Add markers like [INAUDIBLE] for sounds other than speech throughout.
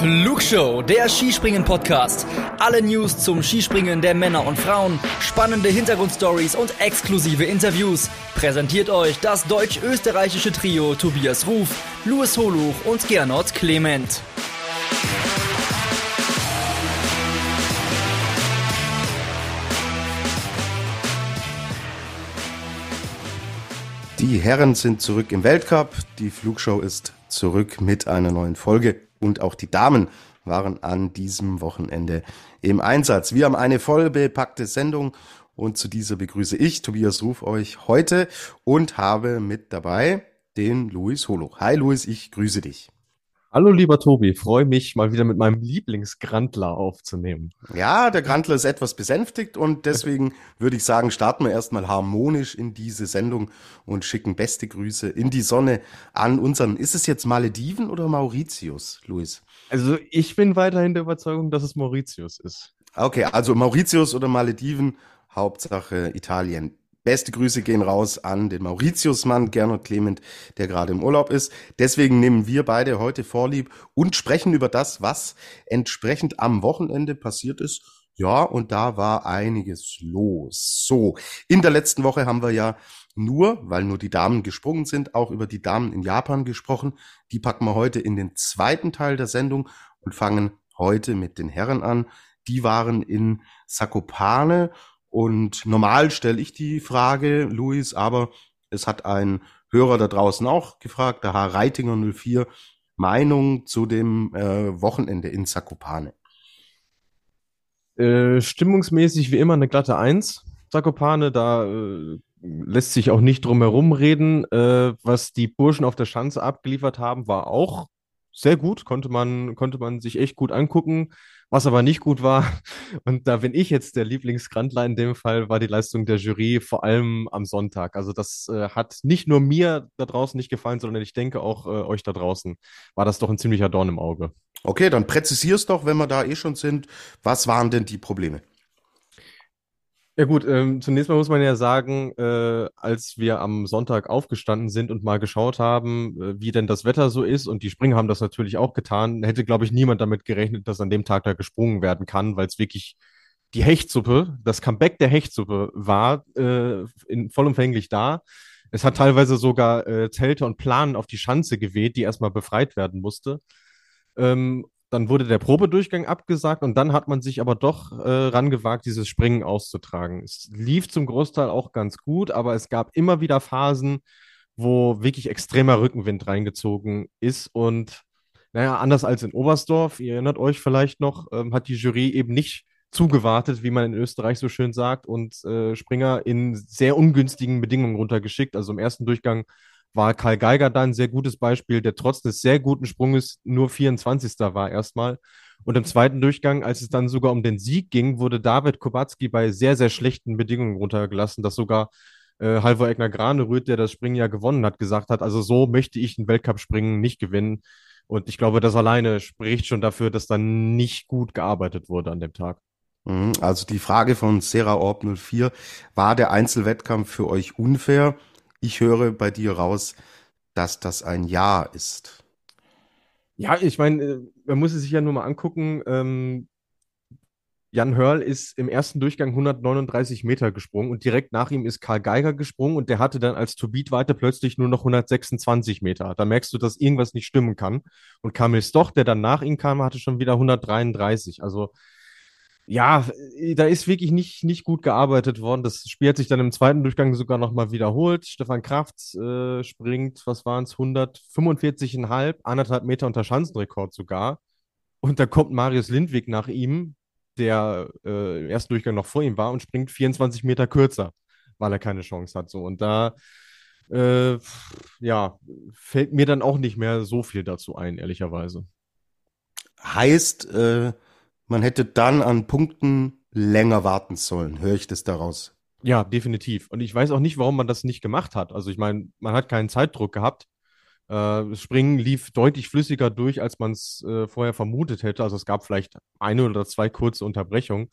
Flugshow, der Skispringen-Podcast. Alle News zum Skispringen der Männer und Frauen, spannende Hintergrundstories und exklusive Interviews. Präsentiert euch das deutsch-österreichische Trio Tobias Ruf, Louis Holuch und Gernot Clement. Die Herren sind zurück im Weltcup. Die Flugshow ist zurück mit einer neuen Folge und auch die Damen waren an diesem Wochenende im Einsatz. Wir haben eine voll bepackte Sendung und zu dieser begrüße ich, Tobias Ruf, euch heute und habe mit dabei den Luis Holo. Hi Luis, ich grüße dich. Hallo lieber Tobi, freue mich mal wieder mit meinem Lieblingsgrantler aufzunehmen. Ja, der Grantler ist etwas besänftigt und deswegen würde ich sagen, starten wir erstmal harmonisch in diese Sendung und schicken beste Grüße in die Sonne an unseren, ist es jetzt Malediven oder Mauritius, Luis? Also ich bin weiterhin der Überzeugung, dass es Mauritius ist. Okay, also Mauritius oder Malediven, Hauptsache Italien. Beste Grüße gehen raus an den Mauritiusmann Gernot Clement, der gerade im Urlaub ist. Deswegen nehmen wir beide heute Vorlieb und sprechen über das, was entsprechend am Wochenende passiert ist. Ja, und da war einiges los. So, in der letzten Woche haben wir ja nur, weil nur die Damen gesprungen sind, auch über die Damen in Japan gesprochen. Die packen wir heute in den zweiten Teil der Sendung und fangen heute mit den Herren an. Die waren in Sakopane und normal stelle ich die Frage, Luis, aber es hat ein Hörer da draußen auch gefragt, der Herr Reitinger 04, Meinung zu dem äh, Wochenende in Zakopane. Äh, stimmungsmäßig wie immer eine glatte Eins. Zakopane, da äh, lässt sich auch nicht drum herum reden. Äh, was die Burschen auf der Schanze abgeliefert haben, war auch sehr gut, konnte man, konnte man sich echt gut angucken. Was aber nicht gut war, und da bin ich jetzt der Lieblingsgrandler in dem Fall, war die Leistung der Jury, vor allem am Sonntag. Also das äh, hat nicht nur mir da draußen nicht gefallen, sondern ich denke auch äh, euch da draußen war das doch ein ziemlicher Dorn im Auge. Okay, dann präzisier's doch, wenn wir da eh schon sind. Was waren denn die Probleme? Ja gut, ähm, zunächst mal muss man ja sagen, äh, als wir am Sonntag aufgestanden sind und mal geschaut haben, äh, wie denn das Wetter so ist, und die Springer haben das natürlich auch getan, hätte, glaube ich, niemand damit gerechnet, dass an dem Tag da gesprungen werden kann, weil es wirklich die Hechtsuppe, das Comeback der Hechtsuppe war äh, in, vollumfänglich da. Es hat teilweise sogar äh, Zelte und Planen auf die Schanze geweht, die erstmal befreit werden musste. Ähm, dann wurde der Probedurchgang abgesagt und dann hat man sich aber doch äh, rangewagt, dieses Springen auszutragen. Es lief zum Großteil auch ganz gut, aber es gab immer wieder Phasen, wo wirklich extremer Rückenwind reingezogen ist und naja, anders als in Oberstdorf, ihr erinnert euch vielleicht noch, ähm, hat die Jury eben nicht zugewartet, wie man in Österreich so schön sagt, und äh, Springer in sehr ungünstigen Bedingungen runtergeschickt. Also im ersten Durchgang war Karl Geiger da ein sehr gutes Beispiel, der trotz des sehr guten Sprunges nur 24. war erstmal. Und im zweiten Durchgang, als es dann sogar um den Sieg ging, wurde David Kubacki bei sehr, sehr schlechten Bedingungen runtergelassen, dass sogar äh, Halvor Egner Granerüth, der das Springen ja gewonnen hat, gesagt hat, also so möchte ich ein Weltcup-Springen nicht gewinnen. Und ich glaube, das alleine spricht schon dafür, dass dann nicht gut gearbeitet wurde an dem Tag. Mhm, also die Frage von Sarah Orb 04, war der Einzelwettkampf für euch unfair? Ich höre bei dir raus, dass das ein Ja ist. Ja, ich meine, äh, man muss es sich ja nur mal angucken. Ähm, Jan Hörl ist im ersten Durchgang 139 Meter gesprungen und direkt nach ihm ist Karl Geiger gesprungen und der hatte dann als Tobit-Weite plötzlich nur noch 126 Meter. Da merkst du, dass irgendwas nicht stimmen kann. Und Kamil Stoch, der dann nach ihm kam, hatte schon wieder 133. Also ja, da ist wirklich nicht, nicht gut gearbeitet worden. Das Spiel hat sich dann im zweiten Durchgang sogar nochmal wiederholt. Stefan Kraft äh, springt, was waren es, 145,5, anderthalb Meter unter Schanzenrekord sogar. Und da kommt Marius Lindwig nach ihm, der äh, im ersten Durchgang noch vor ihm war und springt 24 Meter kürzer, weil er keine Chance hat. So. Und da äh, ja, fällt mir dann auch nicht mehr so viel dazu ein, ehrlicherweise. Heißt, äh, man hätte dann an Punkten länger warten sollen. Höre ich das daraus? Ja, definitiv. Und ich weiß auch nicht, warum man das nicht gemacht hat. Also ich meine, man hat keinen Zeitdruck gehabt. Äh, Springen lief deutlich flüssiger durch, als man es äh, vorher vermutet hätte. Also es gab vielleicht eine oder zwei kurze Unterbrechungen.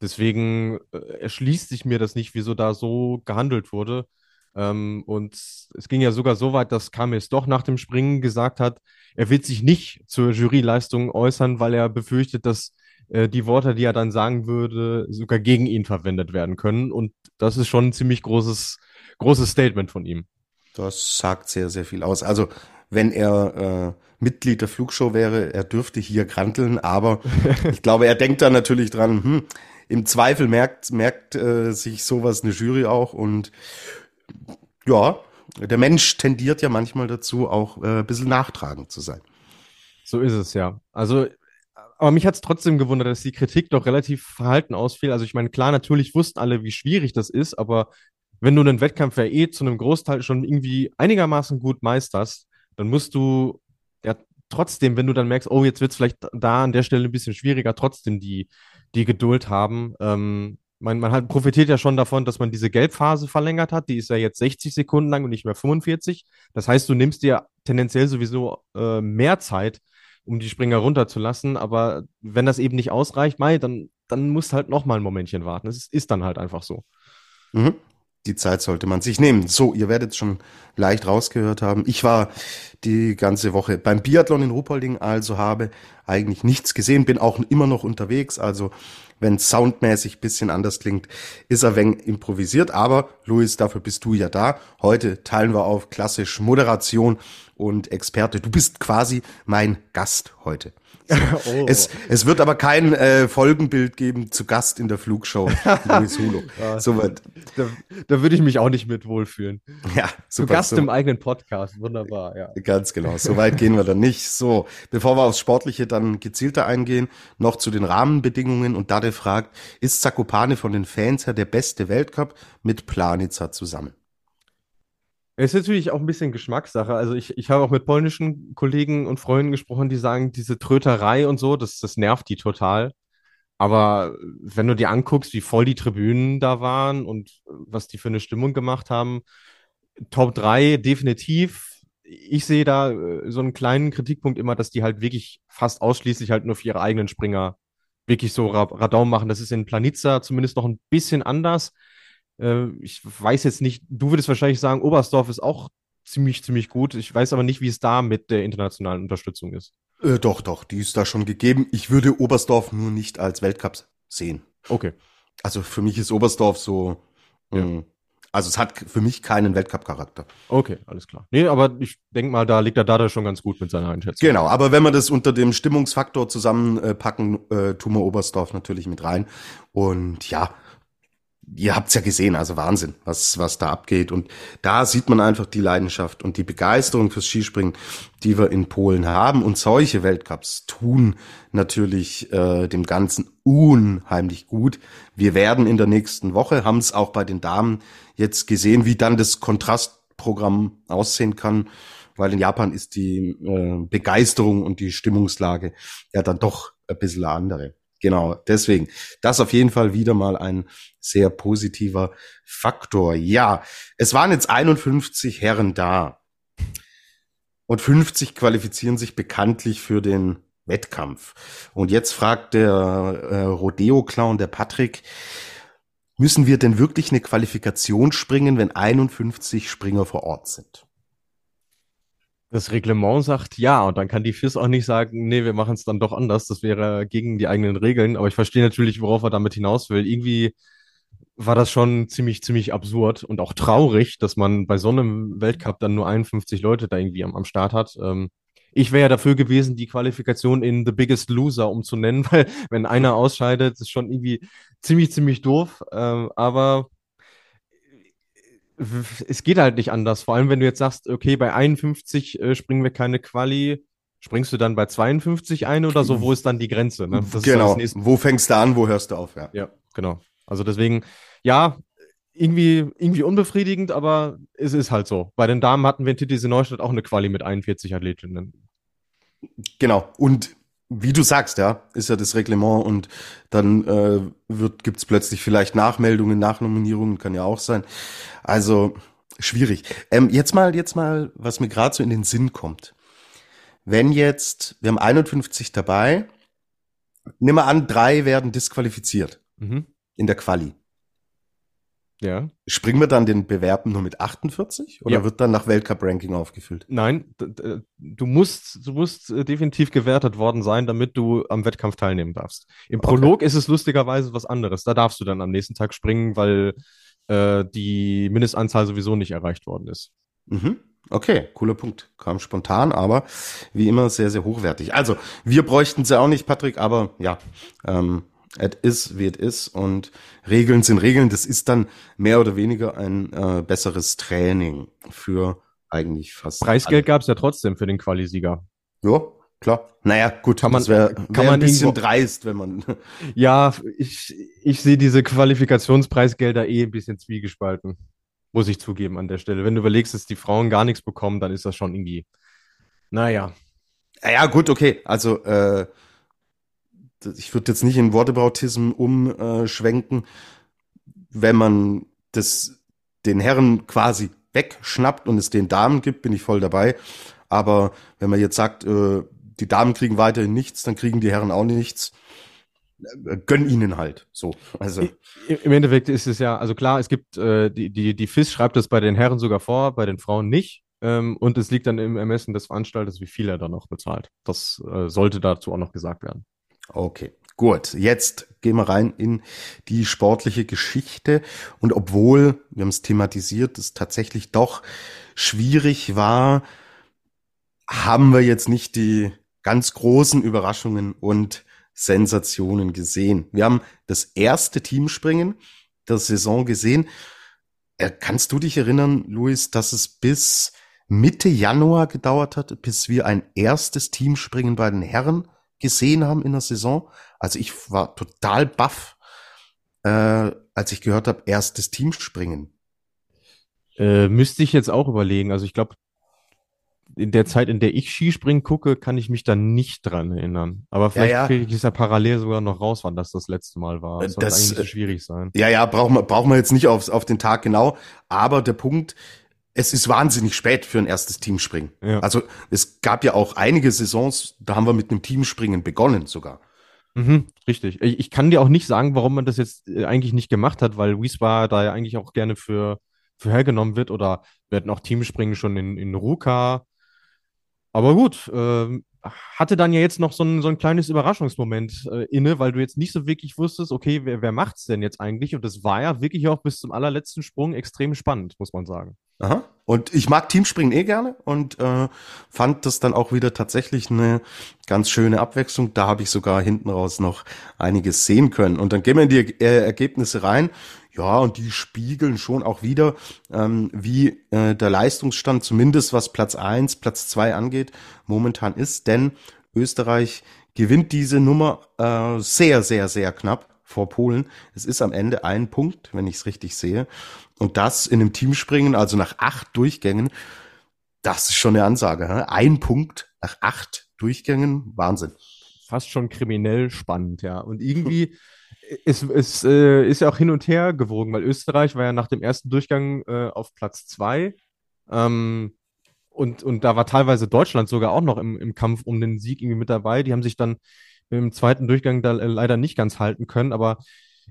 Deswegen äh, erschließt sich mir das nicht, wieso da so gehandelt wurde. Ähm, und es ging ja sogar so weit, dass Kamis doch nach dem Springen gesagt hat, er wird sich nicht zur Juryleistung äußern, weil er befürchtet, dass äh, die Worte, die er dann sagen würde, sogar gegen ihn verwendet werden können. Und das ist schon ein ziemlich großes, großes Statement von ihm. Das sagt sehr, sehr viel aus. Also wenn er äh, Mitglied der Flugshow wäre, er dürfte hier granteln, aber [LAUGHS] ich glaube, er denkt da natürlich dran, hm, im Zweifel merkt, merkt äh, sich sowas eine Jury auch und ja, der Mensch tendiert ja manchmal dazu, auch äh, ein bisschen nachtragend zu sein. So ist es ja. Also, aber mich hat es trotzdem gewundert, dass die Kritik doch relativ verhalten ausfiel. Also ich meine, klar, natürlich wussten alle, wie schwierig das ist, aber wenn du einen Wettkampf ja eh zu einem Großteil schon irgendwie einigermaßen gut meisterst, dann musst du ja trotzdem, wenn du dann merkst, oh, jetzt wird es vielleicht da an der Stelle ein bisschen schwieriger, trotzdem die, die Geduld haben. Ähm, man, man hat, profitiert ja schon davon, dass man diese Gelbphase verlängert hat. Die ist ja jetzt 60 Sekunden lang und nicht mehr 45. Das heißt, du nimmst dir tendenziell sowieso äh, mehr Zeit, um die Springer runterzulassen. Aber wenn das eben nicht ausreicht, Mai, dann, dann musst halt noch mal ein Momentchen warten. Es ist, dann halt einfach so. Mhm die Zeit sollte man sich nehmen. So, ihr werdet schon leicht rausgehört haben. Ich war die ganze Woche beim Biathlon in Ruhpolding, also habe eigentlich nichts gesehen, bin auch immer noch unterwegs. Also wenn soundmäßig bisschen anders klingt, ist er wenig improvisiert. Aber Luis, dafür bist du ja da. Heute teilen wir auf klassisch Moderation und Experte. Du bist quasi mein Gast heute. [LAUGHS] oh. es, es wird aber kein äh, Folgenbild geben zu Gast in der Flugshow. [LAUGHS] Ja, Soweit. Da, da würde ich mich auch nicht mit wohlfühlen. Ja, super. Zu Gast so. im eigenen Podcast. Wunderbar, ja. Ganz genau. So weit gehen wir dann nicht. So, bevor wir aufs Sportliche dann gezielter eingehen, noch zu den Rahmenbedingungen. Und Dade fragt, ist Zakopane von den Fans her der beste Weltcup mit Planica zusammen? Es ist natürlich auch ein bisschen Geschmackssache. Also ich, ich habe auch mit polnischen Kollegen und Freunden gesprochen, die sagen, diese Tröterei und so, das, das nervt die total. Aber wenn du dir anguckst, wie voll die Tribünen da waren und was die für eine Stimmung gemacht haben, Top 3 definitiv. Ich sehe da äh, so einen kleinen Kritikpunkt immer, dass die halt wirklich fast ausschließlich halt nur für ihre eigenen Springer wirklich so Radau machen. Das ist in Planitza zumindest noch ein bisschen anders. Äh, ich weiß jetzt nicht, du würdest wahrscheinlich sagen, Oberstdorf ist auch ziemlich, ziemlich gut. Ich weiß aber nicht, wie es da mit der internationalen Unterstützung ist. Äh, doch, doch, die ist da schon gegeben. Ich würde Oberstdorf nur nicht als Weltcup sehen. Okay. Also für mich ist Oberstdorf so, ja. mh, mm, also es hat für mich keinen Weltcup-Charakter. Okay, alles klar. Nee, aber ich denke mal, da liegt der Dada schon ganz gut mit seiner Einschätzung. Genau, aber wenn wir das unter dem Stimmungsfaktor zusammenpacken, äh, tun wir Oberstdorf natürlich mit rein. Und ja, ihr habt's ja gesehen, also Wahnsinn, was, was da abgeht. Und da sieht man einfach die Leidenschaft und die Begeisterung fürs Skispringen, die wir in Polen haben. Und solche Weltcups tun natürlich äh, dem Ganzen unheimlich gut. Wir werden in der nächsten Woche, haben es auch bei den Damen jetzt gesehen, wie dann das Kontrastprogramm aussehen kann. Weil in Japan ist die äh, Begeisterung und die Stimmungslage ja dann doch ein bisschen andere. Genau, deswegen. Das auf jeden Fall wieder mal ein sehr positiver Faktor. Ja, es waren jetzt 51 Herren da. Und 50 qualifizieren sich bekanntlich für den Wettkampf. Und jetzt fragt der äh, Rodeo-Clown, der Patrick, müssen wir denn wirklich eine Qualifikation springen, wenn 51 Springer vor Ort sind? Das Reglement sagt ja, und dann kann die FIS auch nicht sagen, nee, wir machen es dann doch anders. Das wäre gegen die eigenen Regeln. Aber ich verstehe natürlich, worauf er damit hinaus will. Irgendwie war das schon ziemlich, ziemlich absurd und auch traurig, dass man bei so einem Weltcup dann nur 51 Leute da irgendwie am, am Start hat. Ähm, ich wäre ja dafür gewesen, die Qualifikation in The Biggest Loser umzunennen, [LAUGHS] weil wenn einer ausscheidet, ist schon irgendwie ziemlich, ziemlich doof. Ähm, aber es geht halt nicht anders. Vor allem, wenn du jetzt sagst, okay, bei 51 äh, springen wir keine Quali, springst du dann bei 52 ein oder so? Wo ist dann die Grenze? Ne? genau. Wo fängst du an, wo hörst du auf? Ja, ja genau. Also deswegen, ja, irgendwie, irgendwie unbefriedigend, aber es ist halt so. Bei den Damen hatten wir in Titisee Neustadt auch eine Quali mit 41 Athletinnen. Genau. Und wie du sagst, ja, ist ja das Reglement und dann äh, wird gibt's plötzlich vielleicht Nachmeldungen, Nachnominierungen, kann ja auch sein. Also schwierig. Ähm, jetzt mal, jetzt mal, was mir gerade so in den Sinn kommt. Wenn jetzt, wir haben 51 dabei, nimm mal an, drei werden disqualifiziert mhm. in der Quali. Ja. Springen wir dann den Bewerben nur mit 48 oder ja. wird dann nach Weltcup-Ranking aufgefüllt? Nein, du musst, du musst äh, definitiv gewertet worden sein, damit du am Wettkampf teilnehmen darfst. Im Prolog okay. ist es lustigerweise was anderes. Da darfst du dann am nächsten Tag springen, weil äh, die Mindestanzahl sowieso nicht erreicht worden ist. Mhm. Okay, cooler Punkt. Kam spontan, aber wie immer sehr, sehr hochwertig. Also, wir bräuchten sie auch nicht, Patrick, aber ja, ähm, es ist, wie es ist und Regeln sind Regeln. Das ist dann mehr oder weniger ein äh, besseres Training für eigentlich fast. Preisgeld gab es ja trotzdem für den Qualisieger. Ja, klar. Naja, gut, kann man, das wäre wär ein bisschen irgendwo, dreist, wenn man. [LAUGHS] Ja, ich, ich sehe diese Qualifikationspreisgelder eh ein bisschen zwiegespalten. Muss ich zugeben an der Stelle. Wenn du überlegst, dass die Frauen gar nichts bekommen, dann ist das schon irgendwie. Naja. Ja, gut, okay. Also, äh, ich würde jetzt nicht in Wortebautism umschwenken, wenn man das den Herren quasi wegschnappt und es den Damen gibt, bin ich voll dabei. Aber wenn man jetzt sagt, äh, die Damen kriegen weiterhin nichts, dann kriegen die Herren auch nichts. Äh, gönn ihnen halt. So. Also. Im Endeffekt ist es ja, also klar, es gibt, äh, die, die, die FIS schreibt das bei den Herren sogar vor, bei den Frauen nicht. Ähm, und es liegt dann im Ermessen des Veranstalters, wie viel er dann noch bezahlt. Das äh, sollte dazu auch noch gesagt werden. Okay. Gut, jetzt gehen wir rein in die sportliche Geschichte. Und obwohl, wir haben es thematisiert, es tatsächlich doch schwierig war, haben wir jetzt nicht die ganz großen Überraschungen und Sensationen gesehen. Wir haben das erste Teamspringen der Saison gesehen. Äh, kannst du dich erinnern, Luis, dass es bis Mitte Januar gedauert hat, bis wir ein erstes Teamspringen bei den Herren gesehen haben in der Saison. Also ich war total baff, äh, als ich gehört habe, erstes Teamspringen. Äh, müsste ich jetzt auch überlegen. Also ich glaube, in der Zeit, in der ich Skispringen gucke, kann ich mich da nicht dran erinnern. Aber vielleicht ja, ja. kriege ich es ja parallel sogar noch raus, wann das das letzte Mal war. Das, das eigentlich so schwierig sein. Ja, ja, brauchen wir, brauchen wir jetzt nicht auf, auf den Tag genau. Aber der Punkt, es ist wahnsinnig spät für ein erstes Teamspringen. Ja. Also es gab ja auch einige Saisons, da haben wir mit einem Teamspringen begonnen sogar. Mhm, richtig. Ich, ich, kann dir auch nicht sagen, warum man das jetzt äh, eigentlich nicht gemacht hat, weil Wiesbaden da ja eigentlich auch gerne für, für hergenommen wird oder wir hatten auch Teamspringen schon in, in Ruka. Aber gut, äh, hatte dann ja jetzt noch so ein, so ein kleines Überraschungsmoment äh, inne, weil du jetzt nicht so wirklich wusstest, okay, wer, wer macht's denn jetzt eigentlich? Und das war ja wirklich auch bis zum allerletzten Sprung extrem spannend, muss man sagen. Aha. Und ich mag Teamspringen eh gerne und äh, fand das dann auch wieder tatsächlich eine ganz schöne Abwechslung. Da habe ich sogar hinten raus noch einiges sehen können. Und dann gehen wir in die äh, Ergebnisse rein. Ja, und die spiegeln schon auch wieder, ähm, wie äh, der Leistungsstand, zumindest was Platz eins, Platz zwei angeht, momentan ist. Denn Österreich gewinnt diese Nummer äh, sehr, sehr, sehr knapp vor Polen. Es ist am Ende ein Punkt, wenn ich es richtig sehe. Und das in einem Teamspringen, also nach acht Durchgängen, das ist schon eine Ansage. He? Ein Punkt nach acht Durchgängen, Wahnsinn. Fast schon kriminell spannend, ja. Und irgendwie [LAUGHS] es, es äh, ist ja auch hin und her gewogen, weil Österreich war ja nach dem ersten Durchgang äh, auf Platz zwei. Ähm, und, und da war teilweise Deutschland sogar auch noch im, im Kampf um den Sieg irgendwie mit dabei. Die haben sich dann im zweiten Durchgang da leider nicht ganz halten können, aber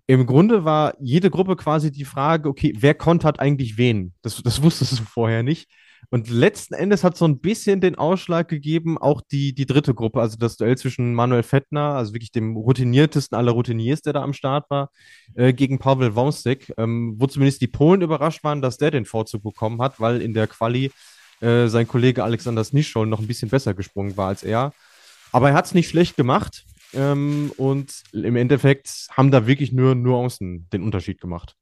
im Grunde war jede Gruppe quasi die Frage, okay, wer kontert eigentlich wen? Das, das [LAUGHS] wusstest du vorher nicht. Und letzten Endes hat so ein bisschen den Ausschlag gegeben, auch die, die dritte Gruppe, also das Duell zwischen Manuel Fettner, also wirklich dem routiniertesten aller Routiniers, der da am Start war, äh, gegen Pavel Wąsik, ähm, wo zumindest die Polen überrascht waren, dass der den Vorzug bekommen hat, weil in der Quali äh, sein Kollege Alexander Snischol noch ein bisschen besser gesprungen war als er. Aber er hat es nicht schlecht gemacht. Ähm, und im Endeffekt haben da wirklich nur Nuancen den Unterschied gemacht.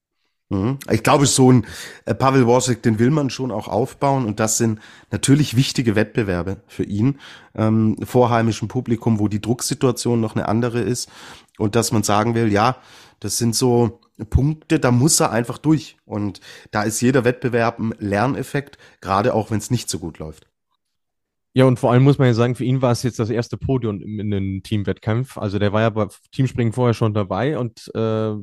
Mhm. Ich glaube, so ein äh, Pavel Worsek, den will man schon auch aufbauen und das sind natürlich wichtige Wettbewerbe für ihn ähm, vor heimischem Publikum, wo die Drucksituation noch eine andere ist und dass man sagen will, ja, das sind so Punkte, da muss er einfach durch und da ist jeder Wettbewerb ein Lerneffekt, gerade auch wenn es nicht so gut läuft. Ja, und vor allem muss man ja sagen, für ihn war es jetzt das erste Podium in einem Teamwettkampf. Also der war ja bei Teamspringen vorher schon dabei und äh,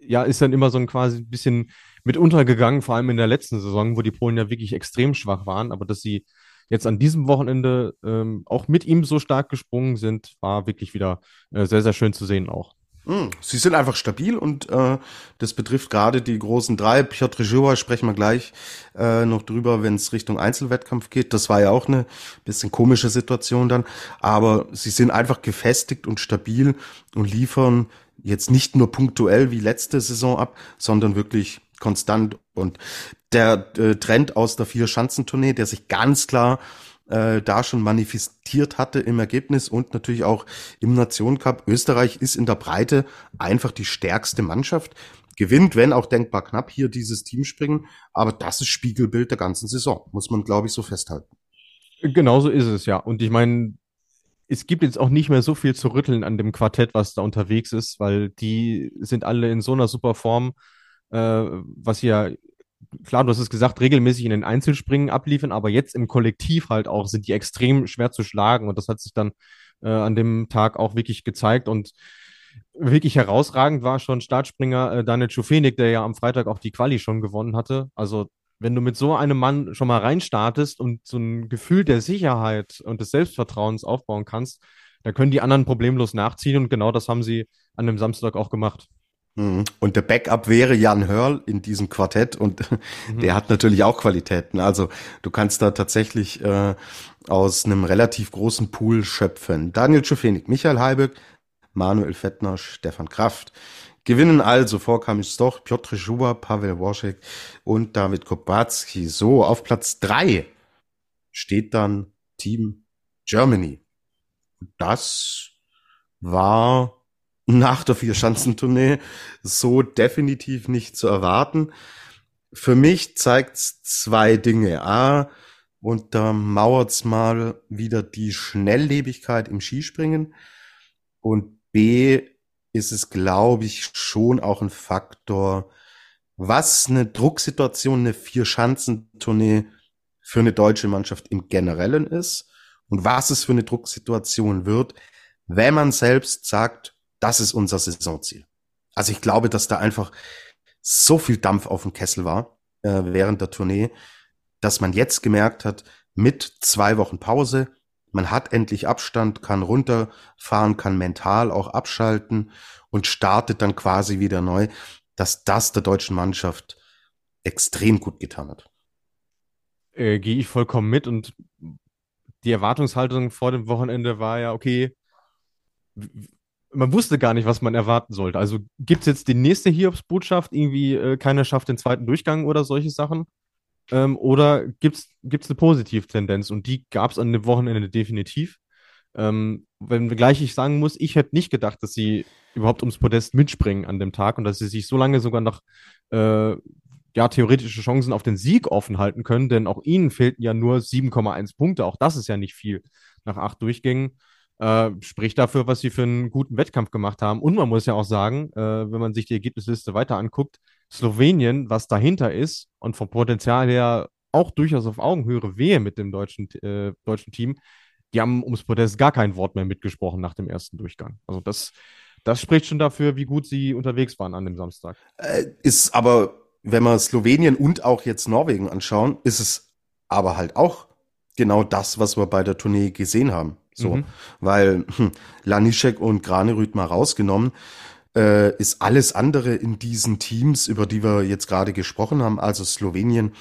ja, ist dann immer so ein quasi ein bisschen mit untergegangen, vor allem in der letzten Saison, wo die Polen ja wirklich extrem schwach waren. Aber dass sie jetzt an diesem Wochenende ähm, auch mit ihm so stark gesprungen sind, war wirklich wieder äh, sehr, sehr schön zu sehen auch. Hm, sie sind einfach stabil und äh, das betrifft gerade die großen drei. Piotr Joa sprechen wir gleich äh, noch drüber, wenn es Richtung Einzelwettkampf geht. Das war ja auch eine bisschen komische Situation dann. Aber sie sind einfach gefestigt und stabil und liefern jetzt nicht nur punktuell wie letzte Saison ab, sondern wirklich konstant. Und der äh, Trend aus der Vier-Schanzentournee, der sich ganz klar äh, da schon manifestiert hatte im Ergebnis und natürlich auch im Nationencup. Österreich ist in der Breite einfach die stärkste Mannschaft, gewinnt, wenn auch denkbar knapp hier dieses Teamspringen, aber das ist Spiegelbild der ganzen Saison, muss man glaube ich so festhalten. Genauso ist es ja. Und ich meine, es gibt jetzt auch nicht mehr so viel zu rütteln an dem Quartett, was da unterwegs ist, weil die sind alle in so einer super Form, äh, was ja klar, du hast es gesagt, regelmäßig in den Einzelspringen abliefern, aber jetzt im Kollektiv halt auch sind die extrem schwer zu schlagen und das hat sich dann äh, an dem Tag auch wirklich gezeigt und wirklich herausragend war schon Startspringer äh, Daniel Schufenig, der ja am Freitag auch die Quali schon gewonnen hatte. Also wenn du mit so einem Mann schon mal reinstartest und so ein Gefühl der Sicherheit und des Selbstvertrauens aufbauen kannst, dann können die anderen problemlos nachziehen und genau das haben sie an dem Samstag auch gemacht. Mhm. Und der Backup wäre Jan Hörl in diesem Quartett und [LAUGHS] der hat natürlich auch Qualitäten. Also du kannst da tatsächlich äh, aus einem relativ großen Pool schöpfen. Daniel Schufenig, Michael Heiböck, Manuel Fettner, Stefan Kraft. Gewinnen also vor Kamis Doch, Piotr Schuber, Pavel Worschek und David Kopatzki. So, auf Platz drei steht dann Team Germany. Das war nach der Vierschanzentournee so definitiv nicht zu erwarten. Für mich zeigt's zwei Dinge. A, untermauert's mal wieder die Schnelllebigkeit im Skispringen. Und B, ist es, glaube ich, schon auch ein Faktor, was eine Drucksituation, eine Vierschanzentournee für eine deutsche Mannschaft im Generellen ist und was es für eine Drucksituation wird, wenn man selbst sagt, das ist unser Saisonziel. Also ich glaube, dass da einfach so viel Dampf auf dem Kessel war äh, während der Tournee, dass man jetzt gemerkt hat, mit zwei Wochen Pause, man hat endlich Abstand, kann runterfahren, kann mental auch abschalten und startet dann quasi wieder neu, dass das der deutschen Mannschaft extrem gut getan hat. Äh, Gehe ich vollkommen mit und die Erwartungshaltung vor dem Wochenende war ja, okay, man wusste gar nicht, was man erwarten sollte. Also gibt es jetzt die nächste Hiobsbotschaft, irgendwie äh, keiner schafft den zweiten Durchgang oder solche Sachen? Ähm, oder gibt es eine Positivtendenz? Und die gab es an dem Wochenende definitiv. Ähm, wenn gleich ich sagen muss, ich hätte nicht gedacht, dass sie überhaupt ums Podest mitspringen an dem Tag und dass sie sich so lange sogar noch äh, ja, theoretische Chancen auf den Sieg offen halten können, denn auch ihnen fehlten ja nur 7,1 Punkte. Auch das ist ja nicht viel nach acht Durchgängen äh, spricht dafür, was sie für einen guten Wettkampf gemacht haben. Und man muss ja auch sagen, äh, wenn man sich die Ergebnisliste weiter anguckt, Slowenien, was dahinter ist und vom Potenzial her auch durchaus auf Augenhöhe wehe mit dem deutschen, äh, deutschen Team, die haben ums Podest gar kein Wort mehr mitgesprochen nach dem ersten Durchgang. Also das, das spricht schon dafür, wie gut sie unterwegs waren an dem Samstag. Äh, ist aber, wenn wir Slowenien und auch jetzt Norwegen anschauen, ist es aber halt auch genau das, was wir bei der Tournee gesehen haben. So, mhm. weil hm, Lanischek und Granerüth mal rausgenommen, äh, ist alles andere in diesen Teams, über die wir jetzt gerade gesprochen haben, also Slowenien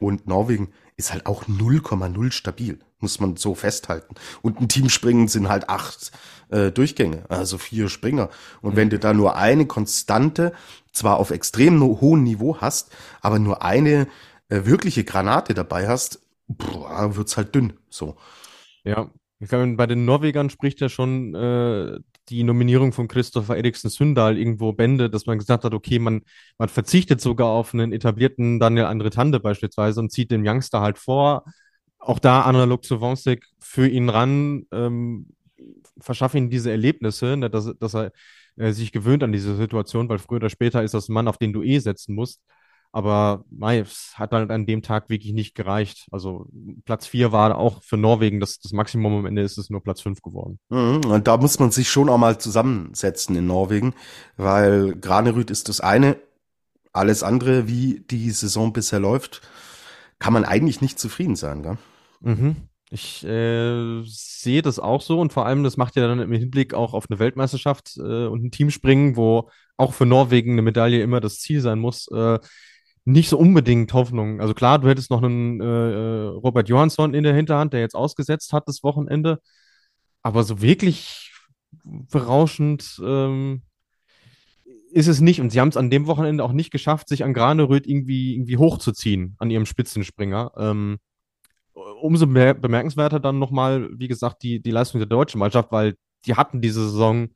und Norwegen, ist halt auch 0,0 stabil, muss man so festhalten. Und ein Teamspringen sind halt acht äh, Durchgänge, also vier Springer. Und mhm. wenn du da nur eine Konstante, zwar auf extrem hohem Niveau hast, aber nur eine äh, wirkliche Granate dabei hast, boah, wird's halt dünn. So. Ja, ich glaube, bei den Norwegern spricht ja schon äh, die Nominierung von Christopher Eriksen Sündal irgendwo Bände, dass man gesagt hat, okay, man, man verzichtet sogar auf einen etablierten Daniel Andretande beispielsweise und zieht den Youngster halt vor. Auch da analog zu Wonsek für ihn ran, ähm, verschaffe ihm diese Erlebnisse, ne, dass, dass er äh, sich gewöhnt an diese Situation, weil früher oder später ist das ein Mann, auf den du eh setzen musst. Aber mei, es hat halt an dem Tag wirklich nicht gereicht. Also Platz 4 war auch für Norwegen das, das Maximum. Am Ende ist es nur Platz 5 geworden. Mhm, und da muss man sich schon auch mal zusammensetzen in Norwegen, weil Granerüth ist das eine. Alles andere, wie die Saison bisher läuft, kann man eigentlich nicht zufrieden sein. Gell? Mhm. Ich äh, sehe das auch so und vor allem, das macht ja dann im Hinblick auch auf eine Weltmeisterschaft äh, und ein Teamspringen, wo auch für Norwegen eine Medaille immer das Ziel sein muss, äh, nicht so unbedingt Hoffnung. Also klar, du hättest noch einen äh, äh, Robert Johansson in der Hinterhand, der jetzt ausgesetzt hat das Wochenende, aber so wirklich berauschend ähm, ist es nicht. Und sie haben es an dem Wochenende auch nicht geschafft, sich an Graneröd irgendwie, irgendwie hochzuziehen an ihrem Spitzenspringer. Ähm, umso bemerkenswerter dann nochmal, wie gesagt, die, die Leistung der deutschen Mannschaft, weil die hatten diese Saison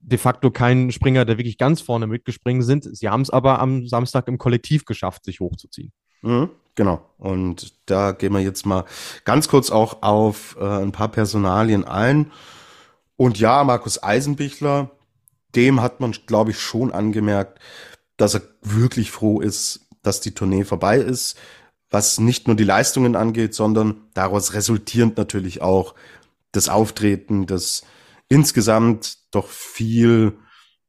de facto keinen Springer, der wirklich ganz vorne mitgespringen sind. Sie haben es aber am Samstag im Kollektiv geschafft, sich hochzuziehen. Mhm, genau. Und da gehen wir jetzt mal ganz kurz auch auf äh, ein paar Personalien ein. Und ja, Markus Eisenbichler, dem hat man, glaube ich, schon angemerkt, dass er wirklich froh ist, dass die Tournee vorbei ist was nicht nur die Leistungen angeht, sondern daraus resultierend natürlich auch das Auftreten, das insgesamt doch viel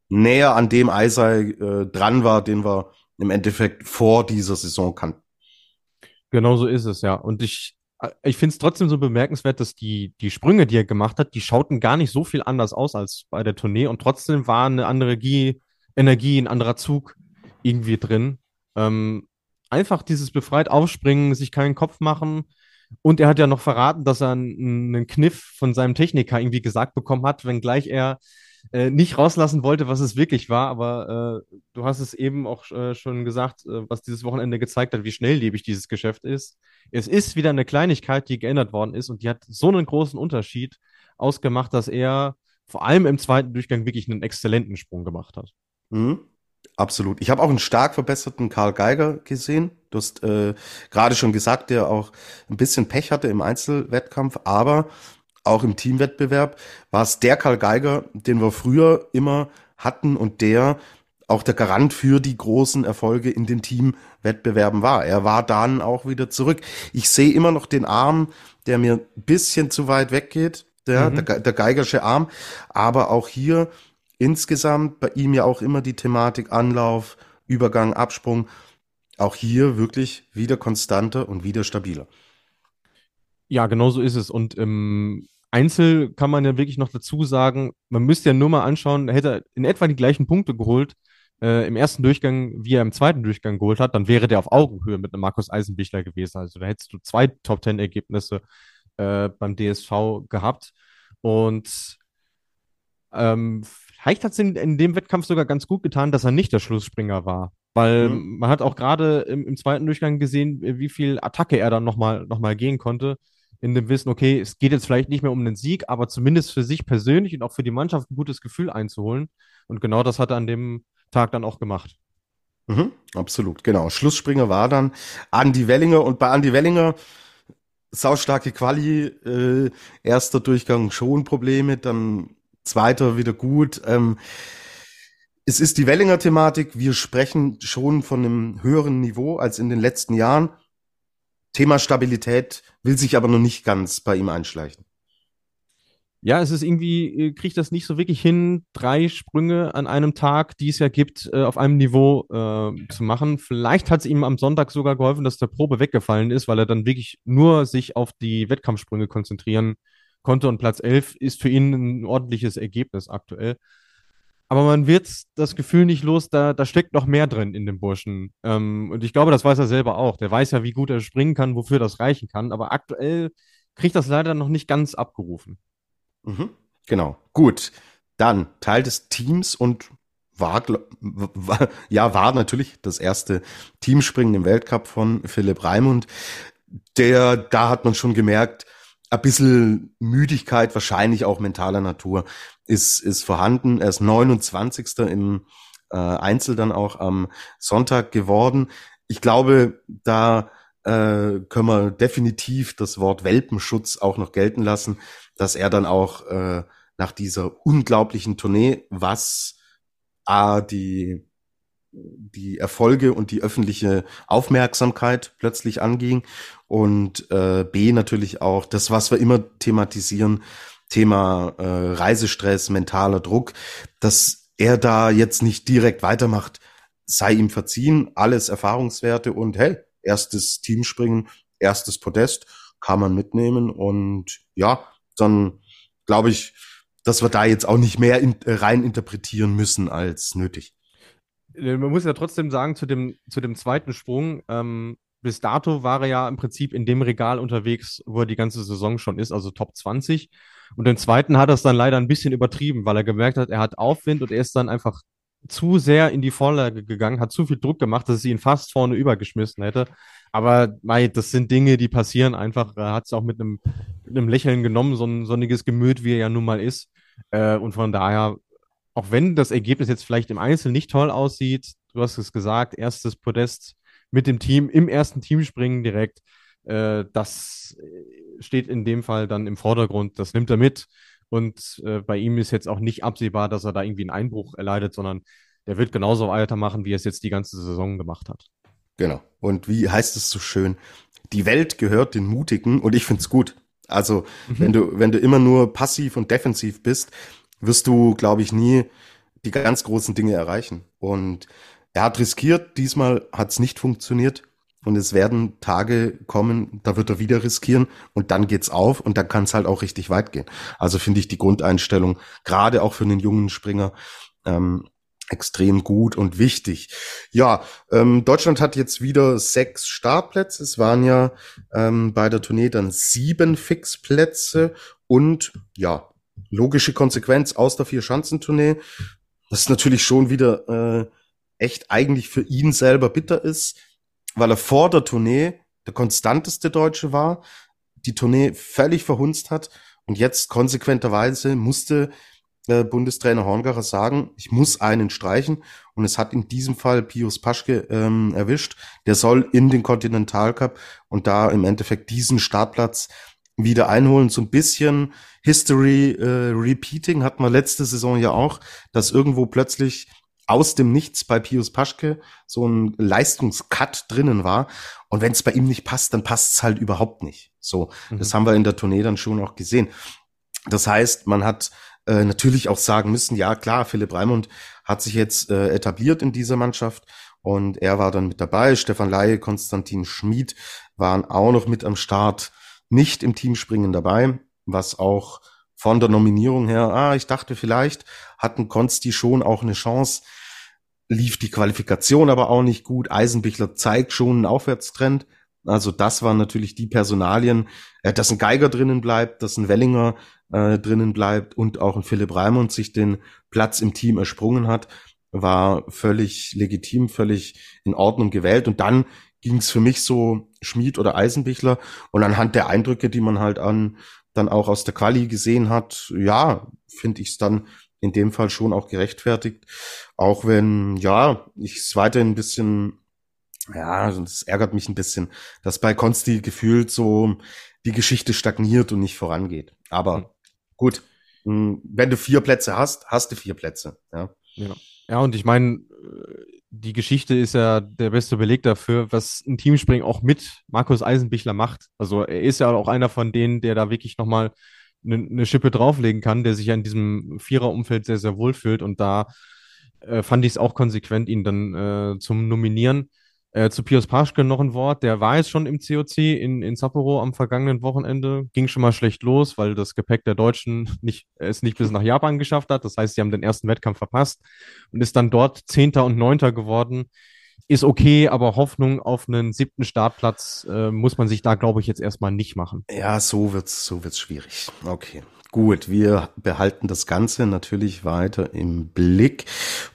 näher an dem Eisei äh, dran war, den wir im Endeffekt vor dieser Saison kannten. Genau so ist es, ja. Und ich, ich finde es trotzdem so bemerkenswert, dass die, die Sprünge, die er gemacht hat, die schauten gar nicht so viel anders aus als bei der Tournee und trotzdem war eine andere Energie, Energie ein anderer Zug irgendwie drin. Ähm, einfach dieses befreit aufspringen, sich keinen Kopf machen. Und er hat ja noch verraten, dass er einen, Kniff von seinem Techniker irgendwie gesagt bekommen hat, wenngleich er äh, nicht rauslassen wollte, was es wirklich war. Aber äh, du hast es eben auch äh, schon gesagt, äh, was dieses Wochenende gezeigt hat, wie schnelllebig dieses Geschäft ist. Es ist wieder eine Kleinigkeit, die geändert worden ist und die hat so einen großen Unterschied ausgemacht, dass er vor allem im zweiten Durchgang wirklich einen exzellenten Sprung gemacht hat. Mhm. Absolut. Ich habe auch einen stark verbesserten Karl Geiger gesehen. Du hast äh, gerade schon gesagt, der auch ein bisschen Pech hatte im Einzelwettkampf, aber auch im Teamwettbewerb war es der Karl Geiger, den wir früher immer hatten und der auch der Garant für die großen Erfolge in den Teamwettbewerben war. Er war dann auch wieder zurück. Ich sehe immer noch den Arm, der mir ein bisschen zu weit weggeht, der, mhm. der, der Geigersche Arm, aber auch hier insgesamt bei ihm ja auch immer die Thematik Anlauf, Übergang, Absprung. Auch hier wirklich wieder konstanter und wieder stabiler. Ja, genau so ist es. Und im Einzel kann man ja wirklich noch dazu sagen, man müsste ja nur mal anschauen, hätte er in etwa die gleichen Punkte geholt äh, im ersten Durchgang, wie er im zweiten Durchgang geholt hat, dann wäre der auf Augenhöhe mit einem Markus Eisenbichler gewesen. Also da hättest du zwei Top-Ten-Ergebnisse äh, beim DSV gehabt. Und ähm, vielleicht hat es in, in, dem Wettkampf sogar ganz gut getan, dass er nicht der Schlussspringer war. Weil mhm. man hat auch gerade im, im, zweiten Durchgang gesehen, wie viel Attacke er dann nochmal noch mal gehen konnte. In dem Wissen, okay, es geht jetzt vielleicht nicht mehr um den Sieg, aber zumindest für sich persönlich und auch für die Mannschaft ein gutes Gefühl einzuholen. Und genau das hat er an dem Tag dann auch gemacht. Mhm, absolut, genau. Schlussspringer war dann Andy Wellinger und bei Andy Wellinger saustarke Quali, äh, erster Durchgang schon Probleme, dann zweiter wieder gut. Ähm, es ist die Wellinger Thematik. Wir sprechen schon von einem höheren Niveau als in den letzten Jahren. Thema Stabilität will sich aber noch nicht ganz bei ihm einschleichen. Ja, es ist irgendwie, äh, kriegt das nicht so wirklich hin, drei Sprünge an einem Tag, die es ja gibt, äh, auf einem Niveau äh, zu machen. Vielleicht hat es ihm am Sonntag sogar geholfen, dass der Probe weggefallen ist, weil er dann wirklich nur sich auf die Wettkampfsprünge konzentrieren konnte und Platz 11 ist für ihn ein ordentliches Ergebnis aktuell. Aber man wird das Gefühl nicht los, da, da steckt noch mehr drin in dem Burschen. Ähm, und ich glaube, das weiß er selber auch. Der weiß ja, wie gut er springen kann, wofür das reichen kann. Aber aktuell kriegt das leider noch nicht ganz abgerufen. Mhm, genau. Gut. Dann Teil des Teams und war, war, [LAUGHS] ja, war natürlich das erste Teamspringen im Weltcup von Philipp Raimund. Der, da hat man schon gemerkt, ein bisschen Müdigkeit, wahrscheinlich auch mentaler Natur, ist, ist vorhanden. Er ist 29. im äh, Einzel dann auch am Sonntag geworden. Ich glaube, da äh, können wir definitiv das Wort Welpenschutz auch noch gelten lassen, dass er dann auch äh, nach dieser unglaublichen Tournee, was A, die die Erfolge und die öffentliche Aufmerksamkeit plötzlich anging und äh, B natürlich auch das, was wir immer thematisieren, Thema äh, Reisestress, mentaler Druck, dass er da jetzt nicht direkt weitermacht, sei ihm verziehen, alles Erfahrungswerte und hey, erstes Teamspringen, erstes Podest kann man mitnehmen. Und ja, dann glaube ich, dass wir da jetzt auch nicht mehr in, rein interpretieren müssen als nötig. Äh, man muss ja trotzdem sagen, zu dem, zu dem zweiten Sprung, ähm, bis dato war er ja im Prinzip in dem Regal unterwegs, wo er die ganze Saison schon ist, also Top 20. Und den zweiten hat er es dann leider ein bisschen übertrieben, weil er gemerkt hat, er hat Aufwind und er ist dann einfach zu sehr in die Vorlage gegangen, hat zu viel Druck gemacht, dass es ihn fast vorne übergeschmissen hätte. Aber mei, das sind Dinge, die passieren einfach. Er hat es auch mit einem, mit einem Lächeln genommen, so ein sonniges Gemüt, wie er ja nun mal ist. Äh, und von daher, auch wenn das Ergebnis jetzt vielleicht im Einzelnen nicht toll aussieht, du hast es gesagt, erstes Podest mit dem Team im ersten Teamspringen direkt, äh, das steht in dem Fall dann im Vordergrund. Das nimmt er mit. Und äh, bei ihm ist jetzt auch nicht absehbar, dass er da irgendwie einen Einbruch erleidet, sondern der wird genauso weitermachen, wie er es jetzt die ganze Saison gemacht hat. Genau. Und wie heißt es so schön? Die Welt gehört den Mutigen und ich find's gut. Also, mhm. wenn du, wenn du immer nur passiv und defensiv bist, wirst du, glaube ich, nie die ganz großen Dinge erreichen. Und er hat riskiert, diesmal hat's nicht funktioniert. Und es werden Tage kommen, da wird er wieder riskieren und dann geht's auf und dann kann es halt auch richtig weit gehen. Also finde ich die Grundeinstellung, gerade auch für einen jungen Springer, ähm, extrem gut und wichtig. Ja, ähm, Deutschland hat jetzt wieder sechs Startplätze. Es waren ja ähm, bei der Tournee dann sieben Fixplätze und ja, logische Konsequenz aus der Vier-Schanzentournee. Das natürlich schon wieder äh, echt eigentlich für ihn selber bitter ist weil er vor der Tournee der konstanteste Deutsche war, die Tournee völlig verhunzt hat und jetzt konsequenterweise musste äh, Bundestrainer Horngacher sagen, ich muss einen streichen und es hat in diesem Fall Pius Paschke ähm, erwischt. Der soll in den Continental Cup und da im Endeffekt diesen Startplatz wieder einholen. So ein bisschen History äh, Repeating hat man letzte Saison ja auch, dass irgendwo plötzlich aus dem Nichts bei Pius Paschke so ein Leistungscut drinnen war. Und wenn es bei ihm nicht passt, dann passt es halt überhaupt nicht. So, mhm. das haben wir in der Tournee dann schon auch gesehen. Das heißt, man hat äh, natürlich auch sagen müssen, ja klar, Philipp Raimund hat sich jetzt äh, etabliert in dieser Mannschaft und er war dann mit dabei. Stefan Laie, Konstantin Schmid waren auch noch mit am Start, nicht im Teamspringen dabei, was auch von der Nominierung her, ah, ich dachte vielleicht hatten Konsti schon auch eine Chance, lief die Qualifikation aber auch nicht gut. Eisenbichler zeigt schon einen Aufwärtstrend. Also das waren natürlich die Personalien, äh, dass ein Geiger drinnen bleibt, dass ein Wellinger äh, drinnen bleibt und auch ein Philipp Raimund sich den Platz im Team ersprungen hat, war völlig legitim, völlig in Ordnung gewählt. Und dann ging es für mich so Schmied oder Eisenbichler und anhand der Eindrücke, die man halt an dann auch aus der Quali gesehen hat, ja, finde ich es dann in dem Fall schon auch gerechtfertigt. Auch wenn, ja, ich es weiterhin ein bisschen, ja, es ärgert mich ein bisschen, dass bei Konsti gefühlt so die Geschichte stagniert und nicht vorangeht. Aber hm. gut, hm, wenn du vier Plätze hast, hast du vier Plätze. Ja, ja. ja und ich meine, die Geschichte ist ja der beste Beleg dafür, was ein Teamspringen auch mit Markus Eisenbichler macht. Also er ist ja auch einer von denen, der da wirklich nochmal eine, eine Schippe drauflegen kann, der sich ja in diesem Viererumfeld sehr, sehr wohl fühlt. Und da äh, fand ich es auch konsequent, ihn dann äh, zum Nominieren. Äh, zu Pius Paschke noch ein Wort. Der war jetzt schon im COC in, in Sapporo am vergangenen Wochenende. Ging schon mal schlecht los, weil das Gepäck der Deutschen nicht, es nicht bis nach Japan geschafft hat. Das heißt, sie haben den ersten Wettkampf verpasst und ist dann dort Zehnter und Neunter geworden ist okay, aber Hoffnung auf einen siebten Startplatz äh, muss man sich da, glaube ich, jetzt erstmal nicht machen. Ja, so wird's, so wird's schwierig. Okay. Gut, wir behalten das Ganze natürlich weiter im Blick.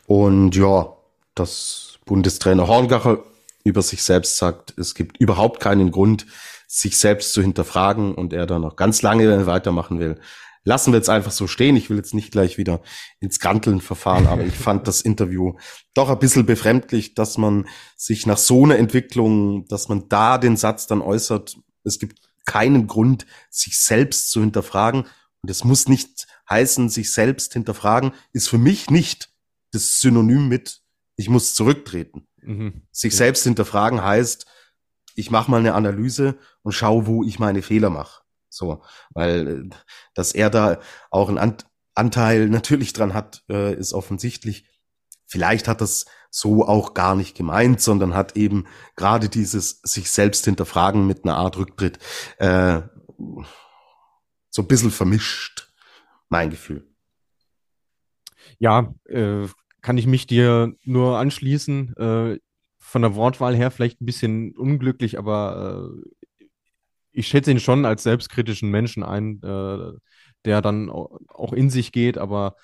Und ja, das Bundestrainer Horngacher über sich selbst sagt, es gibt überhaupt keinen Grund, sich selbst zu hinterfragen und er da noch ganz lange weitermachen will lassen wir jetzt einfach so stehen. Ich will jetzt nicht gleich wieder ins Granteln verfahren, aber ich fand das Interview doch ein bisschen befremdlich, dass man sich nach so einer Entwicklung, dass man da den Satz dann äußert, es gibt keinen Grund, sich selbst zu hinterfragen. Und es muss nicht heißen, sich selbst hinterfragen, ist für mich nicht das Synonym mit, ich muss zurücktreten. Mhm. Sich selbst hinterfragen heißt, ich mache mal eine Analyse und schaue, wo ich meine Fehler mache. So, weil äh, dass er da auch einen Anteil natürlich dran hat, äh, ist offensichtlich. Vielleicht hat das so auch gar nicht gemeint, sondern hat eben gerade dieses sich selbst hinterfragen mit einer Art Rücktritt äh, so ein bisschen vermischt, mein Gefühl. Ja, äh, kann ich mich dir nur anschließen. Äh, von der Wortwahl her vielleicht ein bisschen unglücklich, aber äh, ich schätze ihn schon als selbstkritischen Menschen ein, äh, der dann auch in sich geht, aber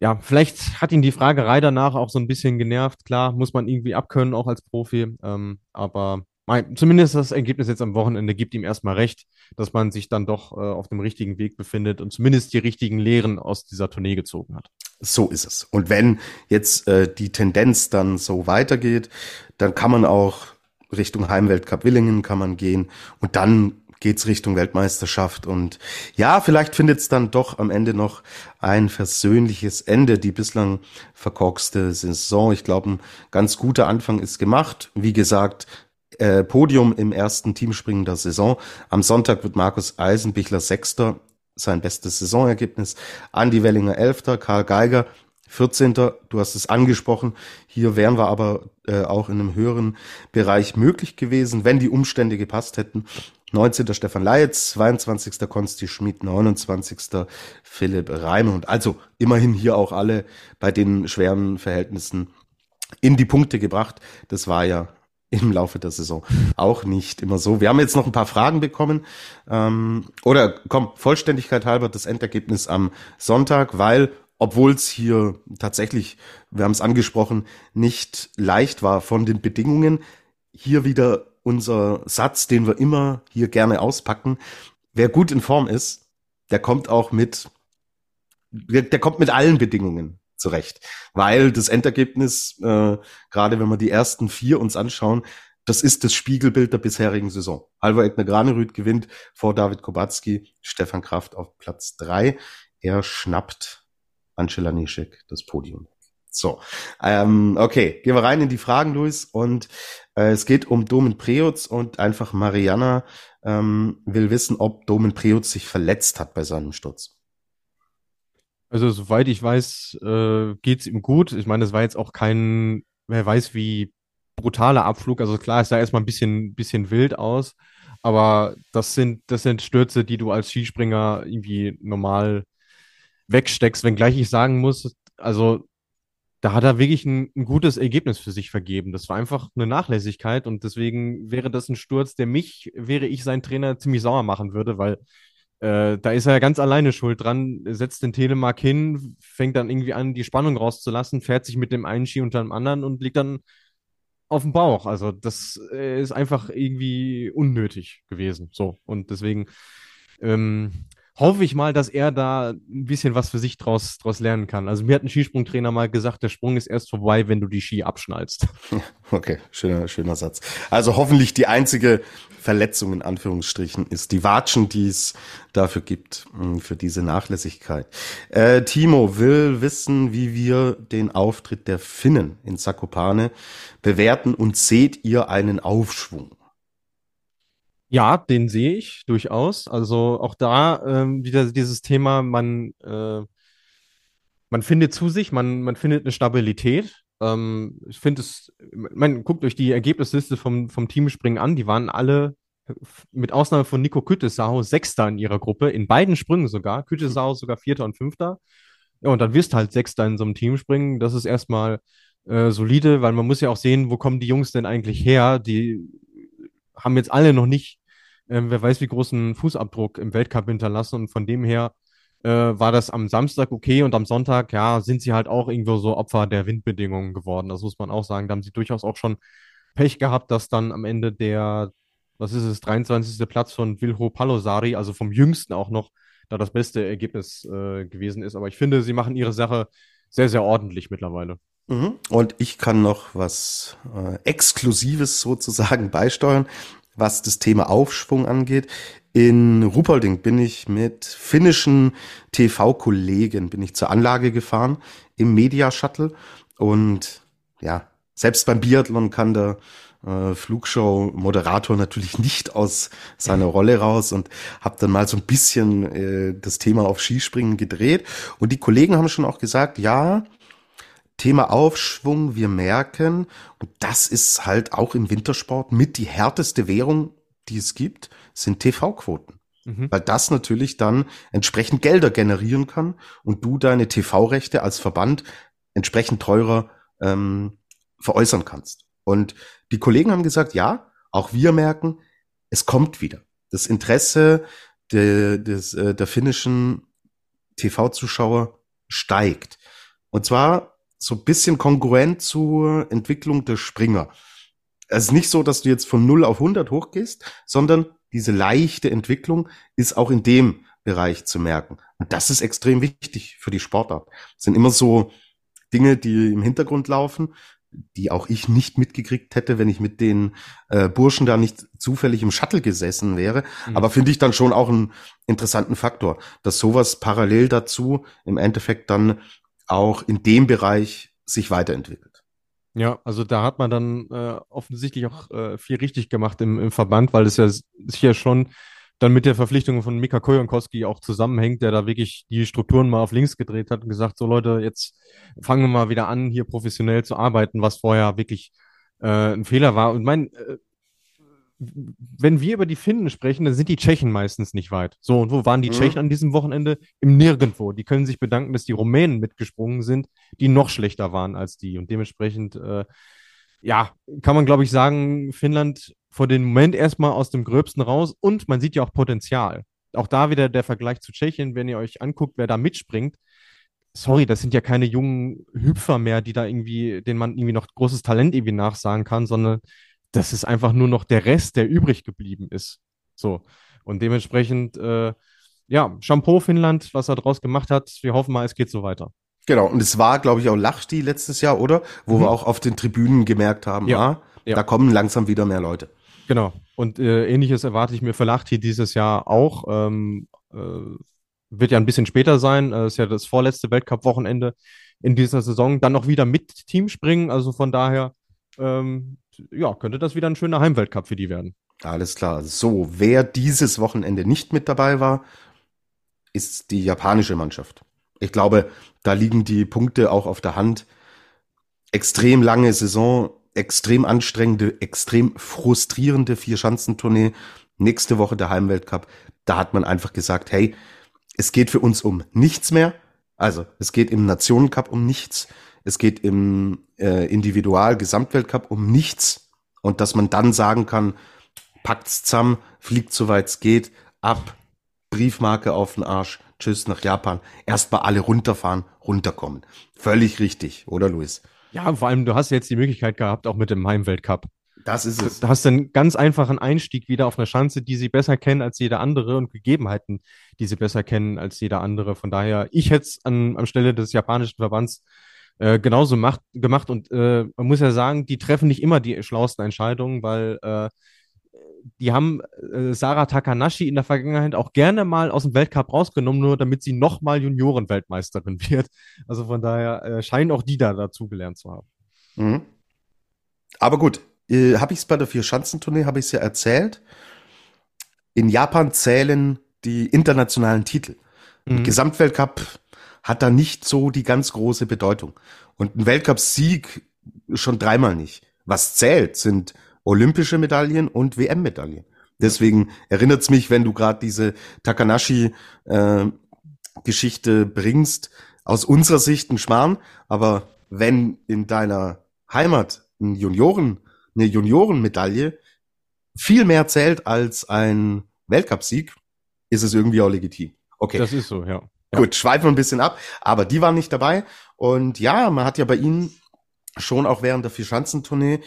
ja, vielleicht hat ihn die Fragerei danach auch so ein bisschen genervt. Klar, muss man irgendwie abkönnen, auch als Profi. Ähm, aber zumindest das Ergebnis jetzt am Wochenende gibt ihm erstmal recht, dass man sich dann doch äh, auf dem richtigen Weg befindet und zumindest die richtigen Lehren aus dieser Tournee gezogen hat. So ist es. Und wenn jetzt äh, die Tendenz dann so weitergeht, dann kann man auch Richtung Heimweltcup Willingen kann man gehen und dann geht's Richtung Weltmeisterschaft und ja, vielleicht findet es dann doch am Ende noch ein versöhnliches Ende, die bislang verkorkste Saison. Ich glaube, ein ganz guter Anfang ist gemacht. Wie gesagt, äh, Podium im ersten Teamspringen der Saison. Am Sonntag wird Markus Eisenbichler Sechster, sein bestes Saisonergebnis. Andi Wellinger Elfter, Karl Geiger 14. Du hast es angesprochen. Hier wären wir aber äh, auch in einem höheren Bereich möglich gewesen, wenn die Umstände gepasst hätten. 19. Stefan Leitz, 22. Konsti Schmid, 29. Philipp Reimund. Also immerhin hier auch alle bei den schweren Verhältnissen in die Punkte gebracht. Das war ja im Laufe der Saison auch nicht immer so. Wir haben jetzt noch ein paar Fragen bekommen. Ähm, oder komm, Vollständigkeit halber das Endergebnis am Sonntag, weil obwohl es hier tatsächlich, wir haben es angesprochen, nicht leicht war von den Bedingungen, hier wieder unser Satz, den wir immer hier gerne auspacken. Wer gut in Form ist, der kommt auch mit, der, der kommt mit allen Bedingungen zurecht. Weil das Endergebnis, äh, gerade wenn wir die ersten vier uns anschauen, das ist das Spiegelbild der bisherigen Saison. Halvor Egner Granerüth gewinnt vor David Kubacki, Stefan Kraft auf Platz drei. Er schnappt Angela Nischek das Podium. So, ähm, okay, gehen wir rein in die Fragen, Luis. Und äh, es geht um Domen Preutz und einfach Mariana ähm, will wissen, ob Domen Preutz sich verletzt hat bei seinem Sturz. Also soweit ich weiß, äh, geht es ihm gut. Ich meine, es war jetzt auch kein, wer weiß wie brutaler Abflug. Also klar, es sah erstmal ein bisschen, bisschen wild aus, aber das sind, das sind Stürze, die du als Skispringer irgendwie normal wegsteckst, wenngleich ich sagen muss, also da hat er wirklich ein, ein, gutes Ergebnis für sich vergeben. Das war einfach eine Nachlässigkeit und deswegen wäre das ein Sturz, der mich, wäre ich sein Trainer, ziemlich sauer machen würde, weil äh, da ist er ja ganz alleine schuld dran, setzt den Telemark hin, fängt dann irgendwie an, die Spannung rauszulassen, fährt sich mit dem einen Ski unter dem anderen und liegt dann auf dem Bauch. Also das äh, ist einfach irgendwie unnötig gewesen. So und deswegen ähm, hoffe ich mal, dass er da ein bisschen was für sich draus, draus lernen kann. Also mir hat ein Skisprungtrainer mal gesagt, der Sprung ist erst vorbei, wenn du die Ski abschnallst. [LAUGHS] Okay, schöner, schöner Satz. Also hoffentlich die einzige Verletzung in Anführungsstrichen ist die Watschen, die es dafür gibt, hm, für diese Nachlässigkeit. Äh, Timo will wissen, wie wir den Auftritt der Finnen in Zakopane bewerten und seht ihr einen Aufschwung? Ja, den sehe ich durchaus. Also auch da ähm, wieder dieses Thema, man, äh, man findet zu sich, man, man findet eine Stabilität. Ähm, ich finde es, man guckt euch die Ergebnisliste vom, vom Teamspringen an, die waren alle mit Ausnahme von Nico Küttesau Sechster in ihrer Gruppe, in beiden Sprüngen sogar. Küttesau sogar Vierter und Fünfter. Ja, und dann wirst du halt Sechster in so einem Teamspringen. Das ist erstmal äh, solide, weil man muss ja auch sehen, wo kommen die Jungs denn eigentlich her? Die haben jetzt alle noch nicht ähm, wer weiß, wie großen Fußabdruck im Weltcup hinterlassen. Und von dem her äh, war das am Samstag okay und am Sonntag, ja, sind sie halt auch irgendwo so Opfer der Windbedingungen geworden. Das muss man auch sagen. Da haben sie durchaus auch schon Pech gehabt, dass dann am Ende der, was ist es, 23. Platz von Vilho Palosari, also vom Jüngsten auch noch, da das beste Ergebnis äh, gewesen ist. Aber ich finde, sie machen ihre Sache sehr, sehr ordentlich mittlerweile. Mhm. Und ich kann noch was äh, Exklusives sozusagen beisteuern was das Thema Aufschwung angeht. In Ruhpolding bin ich mit finnischen TV-Kollegen bin ich zur Anlage gefahren im Media Shuttle und ja, selbst beim Biathlon kann der äh, Flugshow-Moderator natürlich nicht aus seiner Rolle raus und habe dann mal so ein bisschen äh, das Thema auf Skispringen gedreht und die Kollegen haben schon auch gesagt, ja, Thema Aufschwung, wir merken, und das ist halt auch im Wintersport mit die härteste Währung, die es gibt, sind TV-Quoten. Mhm. Weil das natürlich dann entsprechend Gelder generieren kann und du deine TV-Rechte als Verband entsprechend teurer ähm, veräußern kannst. Und die Kollegen haben gesagt, ja, auch wir merken, es kommt wieder. Das Interesse der, des, äh, der finnischen TV-Zuschauer steigt. Und zwar so ein bisschen konkurrent zur Entwicklung der Springer. Es ist nicht so, dass du jetzt von 0 auf 100 hochgehst, sondern diese leichte Entwicklung ist auch in dem Bereich zu merken. Und das ist extrem wichtig für die Sportart. Das sind immer so Dinge, die im Hintergrund laufen, die auch ich nicht mitgekriegt hätte, wenn ich mit den äh, Burschen da nicht zufällig im Shuttle gesessen wäre. Mhm. Aber finde ich dann schon auch einen interessanten Faktor, dass sowas parallel dazu im Endeffekt dann auch in dem Bereich sich weiterentwickelt. Ja, also da hat man dann äh, offensichtlich auch äh, viel richtig gemacht im, im Verband, weil es ja sicher schon dann mit der Verpflichtung von Mika Kojankowski auch zusammenhängt, der da wirklich die Strukturen mal auf links gedreht hat und gesagt, so Leute, jetzt fangen wir mal wieder an, hier professionell zu arbeiten, was vorher wirklich äh, ein Fehler war. Und mein, äh, wenn wir über die Finnen sprechen, dann sind die Tschechen meistens nicht weit. So, und wo waren die mhm. Tschechen an diesem Wochenende? Im Nirgendwo. Die können sich bedanken, dass die Rumänen mitgesprungen sind, die noch schlechter waren als die. Und dementsprechend, äh, ja, kann man, glaube ich, sagen, Finnland vor dem Moment erstmal aus dem Gröbsten raus und man sieht ja auch Potenzial. Auch da wieder der Vergleich zu Tschechien, wenn ihr euch anguckt, wer da mitspringt. Sorry, das sind ja keine jungen Hüpfer mehr, die da irgendwie, denen man irgendwie noch großes Talent irgendwie nachsagen kann, sondern das ist einfach nur noch der Rest, der übrig geblieben ist. So. Und dementsprechend, äh, ja, Shampoo Finnland, was er draus gemacht hat. Wir hoffen mal, es geht so weiter. Genau, und es war, glaube ich, auch Lachti letztes Jahr, oder? Wo mhm. wir auch auf den Tribünen gemerkt haben, ja, ah, ja. da kommen langsam wieder mehr Leute. Genau. Und äh, ähnliches erwarte ich mir für Lachti dieses Jahr auch. Ähm, äh, wird ja ein bisschen später sein. Äh, ist ja das vorletzte Weltcup-Wochenende in dieser Saison. Dann noch wieder mit Team springen. Also von daher, ähm, ja, könnte das wieder ein schöner Heimweltcup für die werden. Alles klar. So, wer dieses Wochenende nicht mit dabei war, ist die japanische Mannschaft. Ich glaube, da liegen die Punkte auch auf der Hand. Extrem lange Saison, extrem anstrengende, extrem frustrierende Vier-Schanzentournee. Nächste Woche der Heimweltcup. Da hat man einfach gesagt, hey, es geht für uns um nichts mehr. Also es geht im Nationencup um nichts. Es geht im äh, Individual-Gesamtweltcup um nichts. Und dass man dann sagen kann, packt's zusammen, fliegt soweit es geht, ab, Briefmarke auf den Arsch, tschüss nach Japan. Erstmal alle runterfahren, runterkommen. Völlig richtig, oder Luis? Ja, vor allem, du hast jetzt die Möglichkeit gehabt, auch mit dem Heimweltcup. Das ist es. Du hast einen ganz einfachen Einstieg wieder auf eine Schanze, die sie besser kennen als jeder andere und Gegebenheiten, die sie besser kennen als jeder andere. Von daher, ich hätte es an, an Stelle des japanischen Verbands äh, genauso macht, gemacht. Und äh, man muss ja sagen, die treffen nicht immer die schlauesten Entscheidungen, weil äh, die haben äh, Sarah Takanashi in der Vergangenheit auch gerne mal aus dem Weltcup rausgenommen, nur damit sie nochmal Juniorenweltmeisterin [LAUGHS] wird. Also von daher äh, scheinen auch die da dazugelernt zu haben. Mhm. Aber gut, habe ich es bei der Vier-Schanzentournee, habe ich es ja erzählt. In Japan zählen die internationalen Titel. Mhm. Gesamtweltcup hat da nicht so die ganz große Bedeutung. Und ein Weltcup-Sieg schon dreimal nicht. Was zählt, sind olympische Medaillen und WM-Medaillen. Deswegen erinnert es mich, wenn du gerade diese Takanashi-Geschichte äh, bringst, aus unserer Sicht ein Schmarrn, aber wenn in deiner Heimat ein Junioren, eine Juniorenmedaille viel mehr zählt als ein Weltcupsieg, ist es irgendwie auch legitim. Okay. Das ist so, ja. Gut, schweifen wir ein bisschen ab, aber die waren nicht dabei. Und ja, man hat ja bei ihnen schon auch während der Vierschanzentournee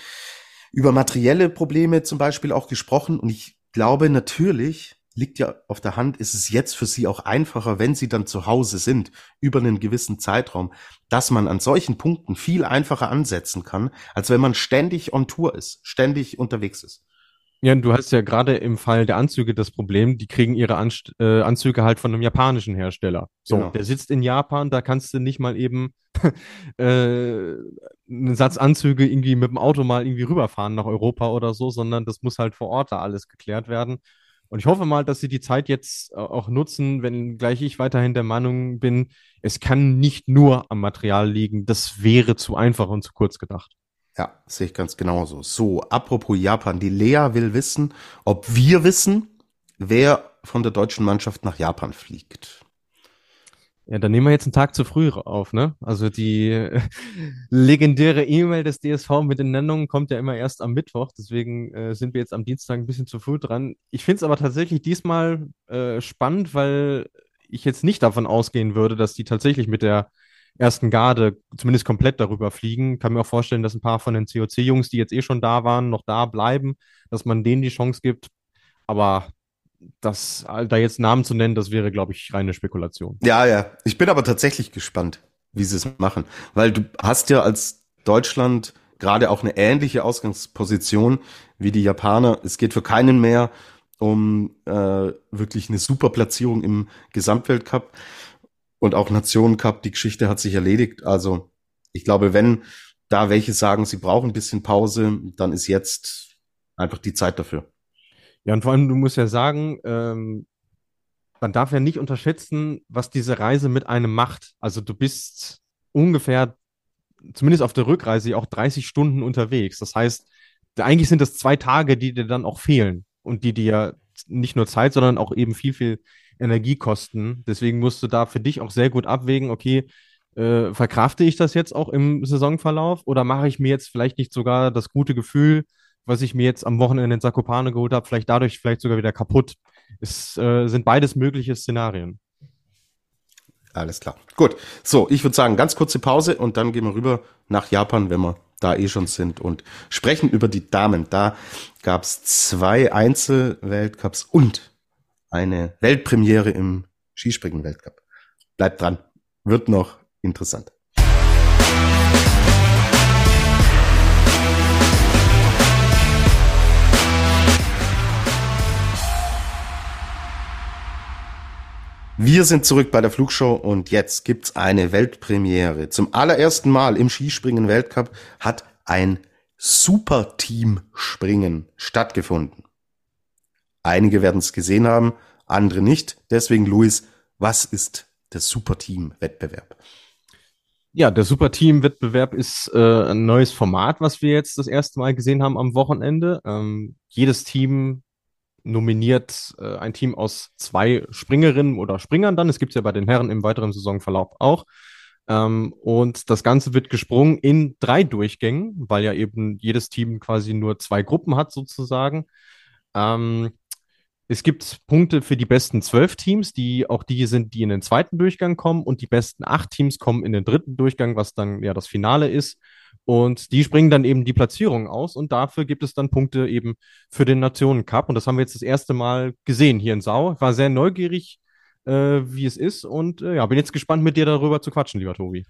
über materielle Probleme zum Beispiel auch gesprochen. Und ich glaube, natürlich liegt ja auf der Hand, ist es jetzt für sie auch einfacher, wenn sie dann zu Hause sind, über einen gewissen Zeitraum, dass man an solchen Punkten viel einfacher ansetzen kann, als wenn man ständig on Tour ist, ständig unterwegs ist. Ja, du hast ja gerade im Fall der Anzüge das Problem, die kriegen ihre Anst äh, Anzüge halt von einem japanischen Hersteller. So, genau. der sitzt in Japan, da kannst du nicht mal eben [LAUGHS] äh, einen Satz Anzüge irgendwie mit dem Auto mal irgendwie rüberfahren nach Europa oder so, sondern das muss halt vor Ort da alles geklärt werden. Und ich hoffe mal, dass sie die Zeit jetzt äh, auch nutzen, wenn gleich ich weiterhin der Meinung bin, es kann nicht nur am Material liegen. Das wäre zu einfach und zu kurz gedacht. Ja, sehe ich ganz genauso. So, apropos Japan. Die Lea will wissen, ob wir wissen, wer von der deutschen Mannschaft nach Japan fliegt. Ja, dann nehmen wir jetzt einen Tag zu früh auf, ne? Also die [LAUGHS] legendäre E-Mail des DSV mit den Nennungen kommt ja immer erst am Mittwoch, deswegen äh, sind wir jetzt am Dienstag ein bisschen zu früh dran. Ich finde es aber tatsächlich diesmal äh, spannend, weil ich jetzt nicht davon ausgehen würde, dass die tatsächlich mit der ersten Garde zumindest komplett darüber fliegen. Kann mir auch vorstellen, dass ein paar von den COC-Jungs, die jetzt eh schon da waren, noch da bleiben, dass man denen die Chance gibt. Aber das, da jetzt Namen zu nennen, das wäre, glaube ich, reine Spekulation. Ja, ja. Ich bin aber tatsächlich gespannt, wie sie es machen. Weil du hast ja als Deutschland gerade auch eine ähnliche Ausgangsposition wie die Japaner. Es geht für keinen mehr um äh, wirklich eine super Platzierung im Gesamtweltcup und auch Nationencup. Die Geschichte hat sich erledigt. Also ich glaube, wenn da welche sagen, sie brauchen ein bisschen Pause, dann ist jetzt einfach die Zeit dafür. Ja, und vor allem, du musst ja sagen, ähm, man darf ja nicht unterschätzen, was diese Reise mit einem macht. Also du bist ungefähr, zumindest auf der Rückreise, auch 30 Stunden unterwegs. Das heißt, eigentlich sind das zwei Tage, die dir dann auch fehlen und die dir nicht nur Zeit, sondern auch eben viel, viel Energie kosten. Deswegen musst du da für dich auch sehr gut abwägen, okay, äh, verkrafte ich das jetzt auch im Saisonverlauf oder mache ich mir jetzt vielleicht nicht sogar das gute Gefühl, was ich mir jetzt am Wochenende in Zakopane geholt habe, vielleicht dadurch vielleicht sogar wieder kaputt. Es äh, sind beides mögliche Szenarien. Alles klar. Gut. So, ich würde sagen, ganz kurze Pause und dann gehen wir rüber nach Japan, wenn wir da eh schon sind und sprechen über die Damen. Da gab es zwei Einzelweltcups und eine Weltpremiere im Skispringen-Weltcup. Bleibt dran. Wird noch interessant. Wir sind zurück bei der Flugshow und jetzt gibt's eine Weltpremiere. Zum allerersten Mal im Skispringen Weltcup hat ein Superteam-Springen stattgefunden. Einige werden es gesehen haben, andere nicht. Deswegen, Luis, was ist der Superteam-Wettbewerb? Ja, der Superteam-Wettbewerb ist äh, ein neues Format, was wir jetzt das erste Mal gesehen haben am Wochenende. Ähm, jedes Team nominiert äh, ein Team aus zwei Springerinnen oder Springern dann. Es gibt es ja bei den Herren im weiteren Saisonverlauf auch. Ähm, und das Ganze wird gesprungen in drei Durchgängen, weil ja eben jedes Team quasi nur zwei Gruppen hat sozusagen. Ähm, es gibt Punkte für die besten zwölf Teams, die auch die sind, die in den zweiten Durchgang kommen und die besten acht Teams kommen in den dritten Durchgang, was dann ja das Finale ist. Und die springen dann eben die Platzierung aus und dafür gibt es dann Punkte eben für den Nationencup. Und das haben wir jetzt das erste Mal gesehen hier in Sau. Ich war sehr neugierig, äh, wie es ist und äh, ja, bin jetzt gespannt, mit dir darüber zu quatschen, lieber Tobi.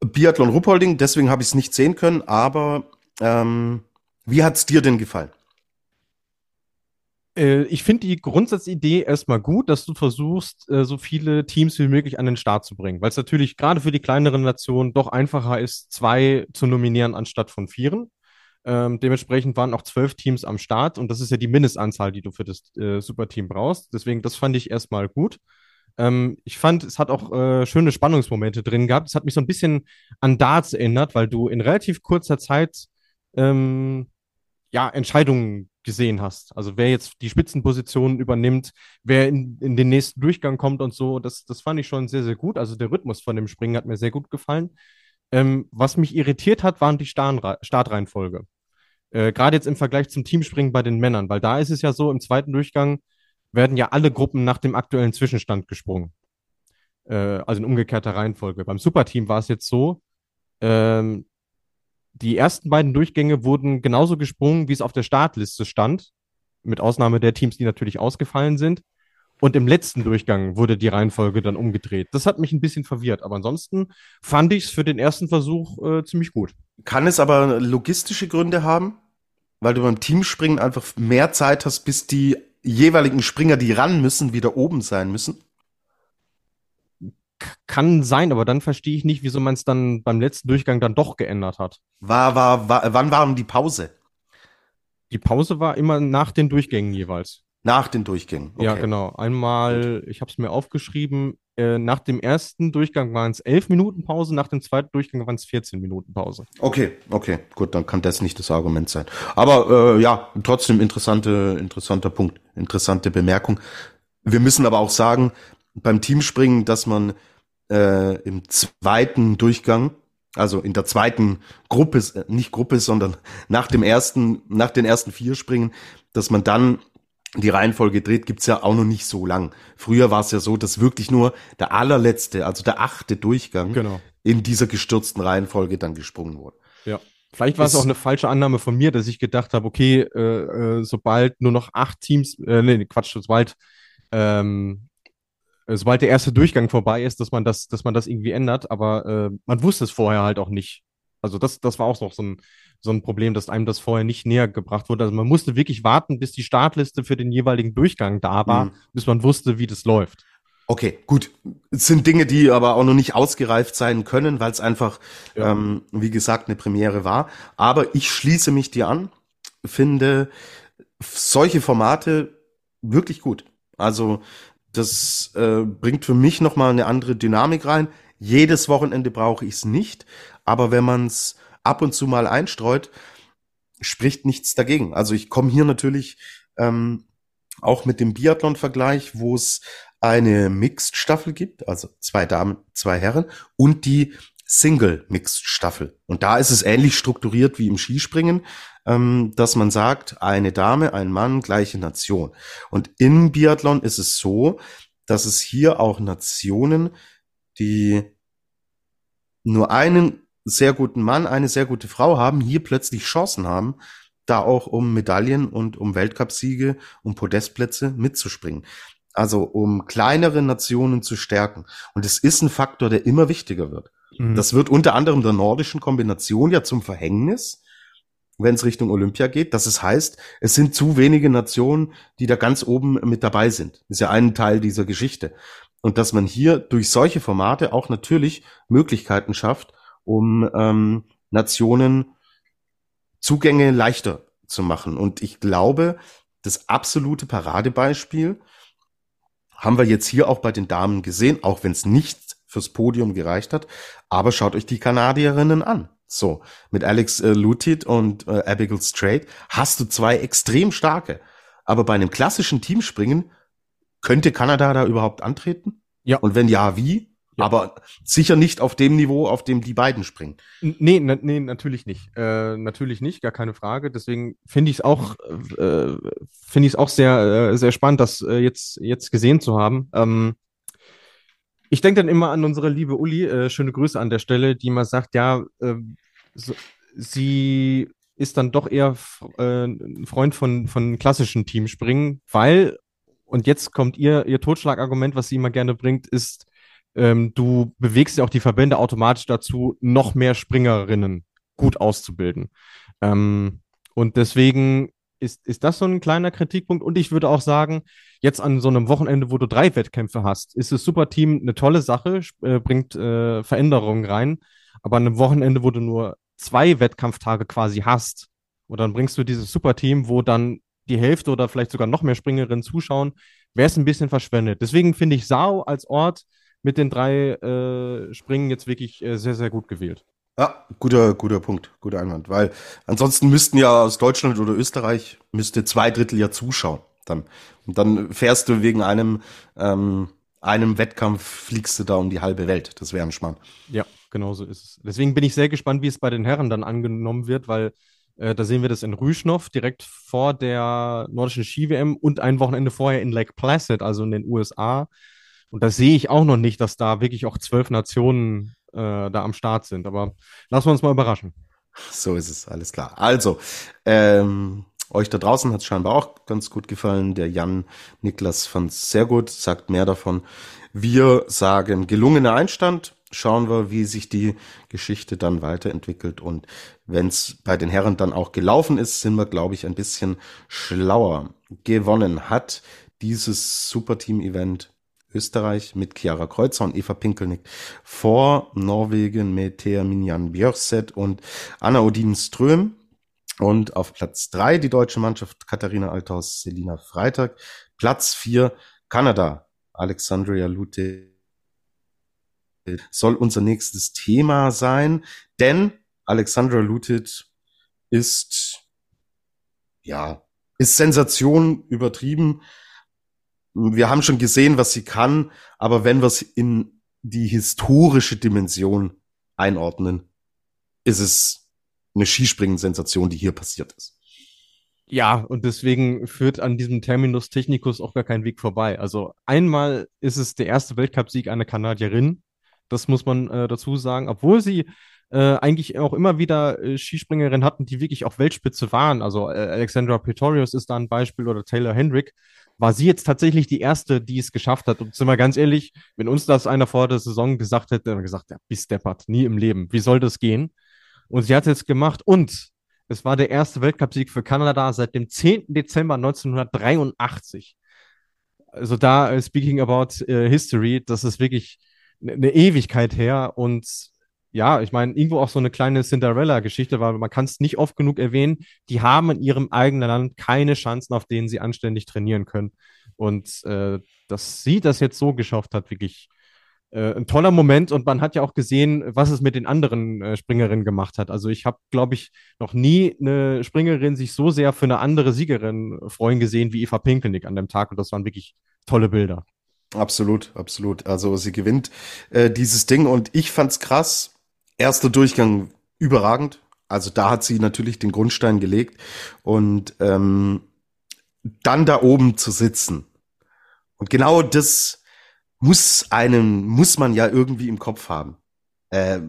Biathlon Ruppolding, deswegen habe ich es nicht sehen können, aber ähm, wie hat es dir denn gefallen? Äh, ich finde die Grundsatzidee erstmal gut, dass du versuchst, äh, so viele Teams wie möglich an den Start zu bringen, weil es natürlich gerade für die kleineren Nationen doch einfacher ist, zwei zu nominieren anstatt von vieren. Ähm, dementsprechend waren auch zwölf Teams am Start und das ist ja die Mindestanzahl, die du für das äh, Superteam brauchst. Deswegen, das fand ich erstmal gut. Ähm, ich fand, es hat auch äh, schöne Spannungsmomente drin gehabt. Es hat mich so ein bisschen an Darts erinnert, weil du in relativ kurzer Zeit ähm, ja, Entscheidungen gesehen hast. Also wer jetzt die Spitzenpositionen übernimmt, wer in, in den nächsten Durchgang kommt und so, das, das fand ich schon sehr, sehr gut. Also der Rhythmus von dem Springen hat mir sehr gut gefallen. Ähm, was mich irritiert hat, waren die Startreihenfolge. Äh, Gerade jetzt im Vergleich zum Teamspringen bei den Männern, weil da ist es ja so, im zweiten Durchgang werden ja alle Gruppen nach dem aktuellen Zwischenstand gesprungen. Äh, also in umgekehrter Reihenfolge. Beim Superteam war es jetzt so, ähm, die ersten beiden Durchgänge wurden genauso gesprungen, wie es auf der Startliste stand, mit Ausnahme der Teams, die natürlich ausgefallen sind. Und im letzten Durchgang wurde die Reihenfolge dann umgedreht. Das hat mich ein bisschen verwirrt, aber ansonsten fand ich es für den ersten Versuch äh, ziemlich gut. Kann es aber logistische Gründe haben? Weil du beim Teamspringen einfach mehr Zeit hast, bis die jeweiligen Springer, die ran müssen, wieder oben sein müssen? Kann sein, aber dann verstehe ich nicht, wieso man es dann beim letzten Durchgang dann doch geändert hat. War, war, war, wann war denn die Pause? Die Pause war immer nach den Durchgängen jeweils. Nach den Durchgängen. Okay. Ja, genau. Einmal, ich habe es mir aufgeschrieben, äh, nach dem ersten Durchgang waren es elf Minuten Pause, nach dem zweiten Durchgang waren es 14 Minuten Pause. Okay, okay, gut, dann kann das nicht das Argument sein. Aber äh, ja, trotzdem interessante, interessanter Punkt, interessante Bemerkung. Wir müssen aber auch sagen, beim Teamspringen, dass man äh, im zweiten Durchgang, also in der zweiten Gruppe, äh, nicht Gruppe, sondern nach dem ersten, nach den ersten vier Springen, dass man dann die Reihenfolge dreht, gibt's ja auch noch nicht so lang. Früher war es ja so, dass wirklich nur der allerletzte, also der achte Durchgang genau. in dieser gestürzten Reihenfolge dann gesprungen wurde. Ja. Vielleicht war es auch eine falsche Annahme von mir, dass ich gedacht habe, okay, äh, äh, sobald nur noch acht Teams, äh, nee, Quatsch, sobald, ähm, sobald der erste Durchgang vorbei ist, dass man das, dass man das irgendwie ändert, aber äh, man wusste es vorher halt auch nicht. Also das, das war auch noch so ein, so ein Problem, dass einem das vorher nicht näher gebracht wurde. Also man musste wirklich warten, bis die Startliste für den jeweiligen Durchgang da war, mhm. bis man wusste, wie das läuft. Okay, gut. Es sind Dinge, die aber auch noch nicht ausgereift sein können, weil es einfach, ja. ähm, wie gesagt, eine Premiere war. Aber ich schließe mich dir an, finde solche Formate wirklich gut. Also das äh, bringt für mich nochmal eine andere Dynamik rein. Jedes Wochenende brauche ich es nicht, aber wenn man es ab und zu mal einstreut, spricht nichts dagegen. Also ich komme hier natürlich ähm, auch mit dem Biathlon-Vergleich, wo es eine Mixed-Staffel gibt, also zwei Damen, zwei Herren und die Single-Mixed-Staffel. Und da ist es ähnlich strukturiert wie im Skispringen, ähm, dass man sagt, eine Dame, ein Mann, gleiche Nation. Und im Biathlon ist es so, dass es hier auch Nationen, die nur einen sehr guten Mann, eine sehr gute Frau haben, hier plötzlich Chancen haben, da auch um Medaillen und um Weltcupsiege, um Podestplätze mitzuspringen. Also um kleinere Nationen zu stärken. Und es ist ein Faktor, der immer wichtiger wird. Mhm. Das wird unter anderem der nordischen Kombination ja zum Verhängnis, wenn es Richtung Olympia geht. Das es heißt, es sind zu wenige Nationen, die da ganz oben mit dabei sind. Ist ja ein Teil dieser Geschichte. Und dass man hier durch solche Formate auch natürlich Möglichkeiten schafft, um ähm, Nationen Zugänge leichter zu machen. Und ich glaube, das absolute Paradebeispiel haben wir jetzt hier auch bei den Damen gesehen, auch wenn es nicht fürs Podium gereicht hat. Aber schaut euch die Kanadierinnen an. So, mit Alex äh, Lutit und äh, Abigail Strait hast du zwei extrem starke. Aber bei einem klassischen Teamspringen könnte Kanada da überhaupt antreten? Ja. Und wenn ja, wie? Ja. Aber sicher nicht auf dem Niveau, auf dem die beiden springen. Nee, na, nee natürlich nicht. Äh, natürlich nicht, gar keine Frage. Deswegen finde ich es auch, äh, finde ich es auch sehr, äh, sehr spannend, das äh, jetzt, jetzt gesehen zu haben. Ähm, ich denke dann immer an unsere liebe Uli, äh, schöne Grüße an der Stelle, die mal sagt, ja, äh, so, sie ist dann doch eher äh, ein Freund von, von klassischen Teamspringen, weil, und jetzt kommt ihr, ihr Totschlagargument, was sie immer gerne bringt, ist, ähm, du bewegst ja auch die Verbände automatisch dazu, noch mehr Springerinnen gut auszubilden. Ähm, und deswegen ist, ist das so ein kleiner Kritikpunkt. Und ich würde auch sagen, jetzt an so einem Wochenende, wo du drei Wettkämpfe hast, ist das Superteam eine tolle Sache, äh, bringt äh, Veränderungen rein. Aber an einem Wochenende, wo du nur zwei Wettkampftage quasi hast, und dann bringst du dieses Superteam, wo dann die Hälfte oder vielleicht sogar noch mehr Springerinnen zuschauen, wäre es ein bisschen verschwendet. Deswegen finde ich Sau als Ort mit den drei äh, Springen jetzt wirklich äh, sehr, sehr gut gewählt. Ja, guter, guter Punkt, guter Einwand, weil ansonsten müssten ja aus Deutschland oder Österreich müsste zwei Drittel ja zuschauen. Dann. Und dann fährst du wegen einem, ähm, einem Wettkampf, fliegst du da um die halbe Welt. Das wäre ein Schmarrn. Ja, genau so ist es. Deswegen bin ich sehr gespannt, wie es bei den Herren dann angenommen wird, weil äh, da sehen wir das in Rüschnow direkt vor der nordischen Ski-WM und ein Wochenende vorher in Lake Placid, also in den USA. Und da sehe ich auch noch nicht, dass da wirklich auch zwölf Nationen da am Start sind. Aber lassen wir uns mal überraschen. So ist es, alles klar. Also, ähm, euch da draußen hat es scheinbar auch ganz gut gefallen. Der Jan Niklas fand es sehr gut, sagt mehr davon. Wir sagen gelungener Einstand. Schauen wir, wie sich die Geschichte dann weiterentwickelt. Und wenn es bei den Herren dann auch gelaufen ist, sind wir, glaube ich, ein bisschen schlauer. Gewonnen hat dieses Superteam-Event Österreich mit Chiara Kreuzer und Eva Pinkelnick vor Norwegen mit Thea Minjan Björset und Anna Odin Ström. Und auf Platz drei die deutsche Mannschaft Katharina Althaus, Selina Freitag. Platz vier Kanada, Alexandria Lute soll unser nächstes Thema sein, denn Alexandra Lutit ist, ja, ist Sensation übertrieben. Wir haben schon gesehen, was sie kann, aber wenn wir es in die historische Dimension einordnen, ist es eine Skispringen-Sensation, die hier passiert ist. Ja, und deswegen führt an diesem Terminus technicus auch gar kein Weg vorbei. Also einmal ist es der erste Weltcupsieg einer Kanadierin. Das muss man äh, dazu sagen, obwohl sie äh, eigentlich auch immer wieder äh, Skispringerinnen hatten, die wirklich auf Weltspitze waren. Also äh, Alexandra Pretorius ist da ein Beispiel oder Taylor Hendrick. War sie jetzt tatsächlich die erste, die es geschafft hat? Und sind wir ganz ehrlich, wenn uns das einer vor der Saison gesagt hätte, dann gesagt, ja, bis deppert, nie im Leben. Wie soll das gehen? Und sie hat es gemacht und es war der erste Weltcupsieg für Kanada seit dem 10. Dezember 1983. Also da, uh, speaking about uh, history, das ist wirklich eine ne Ewigkeit her und ja, ich meine, irgendwo auch so eine kleine Cinderella-Geschichte, weil man kann es nicht oft genug erwähnen, die haben in ihrem eigenen Land keine Chancen, auf denen sie anständig trainieren können. Und äh, dass sie das jetzt so geschafft hat, wirklich äh, ein toller Moment. Und man hat ja auch gesehen, was es mit den anderen äh, Springerinnen gemacht hat. Also ich habe, glaube ich, noch nie eine Springerin sich so sehr für eine andere Siegerin freuen gesehen wie Eva Pinkelnick an dem Tag. Und das waren wirklich tolle Bilder. Absolut, absolut. Also sie gewinnt äh, dieses Ding und ich fand's krass. Erster Durchgang überragend. Also da hat sie natürlich den Grundstein gelegt und ähm, dann da oben zu sitzen. Und genau das muss einem, muss man ja irgendwie im Kopf haben. Äh,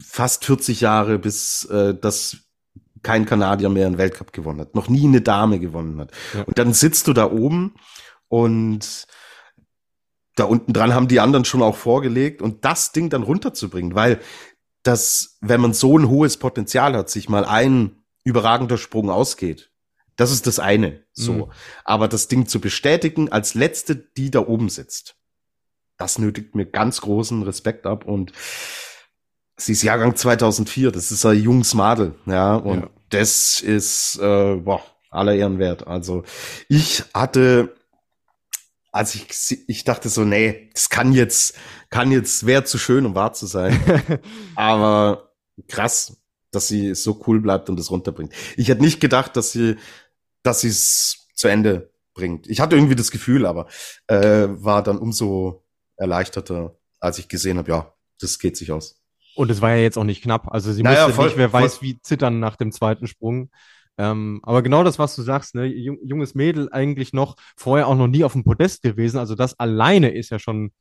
fast 40 Jahre, bis äh, das kein Kanadier mehr einen Weltcup gewonnen hat, noch nie eine Dame gewonnen hat. Ja. Und dann sitzt du da oben und da unten dran haben die anderen schon auch vorgelegt und das Ding dann runterzubringen, weil das, wenn man so ein hohes Potenzial hat, sich mal ein überragender Sprung ausgeht, das ist das eine, so. Mhm. Aber das Ding zu bestätigen als letzte, die da oben sitzt, das nötigt mir ganz großen Respekt ab und sie ist Jahrgang 2004, das ist ein junges Madel, ja, und ja. das ist, äh, boah, aller Ehren wert. Also ich hatte also ich, ich dachte so, nee, das kann jetzt, kann jetzt, wäre zu schön, um wahr zu sein. [LAUGHS] Aber krass, dass sie so cool bleibt und es runterbringt. Ich hätte nicht gedacht, dass sie, dass sie es zu Ende bringt. Ich hatte irgendwie das Gefühl, aber äh, war dann umso erleichterter, als ich gesehen habe, ja, das geht sich aus. Und es war ja jetzt auch nicht knapp. Also sie naja, musste voll, nicht, wer weiß, voll. wie zittern nach dem zweiten Sprung. Ähm, aber genau das, was du sagst, ne, junges Mädel eigentlich noch vorher auch noch nie auf dem Podest gewesen. Also das alleine ist ja schon,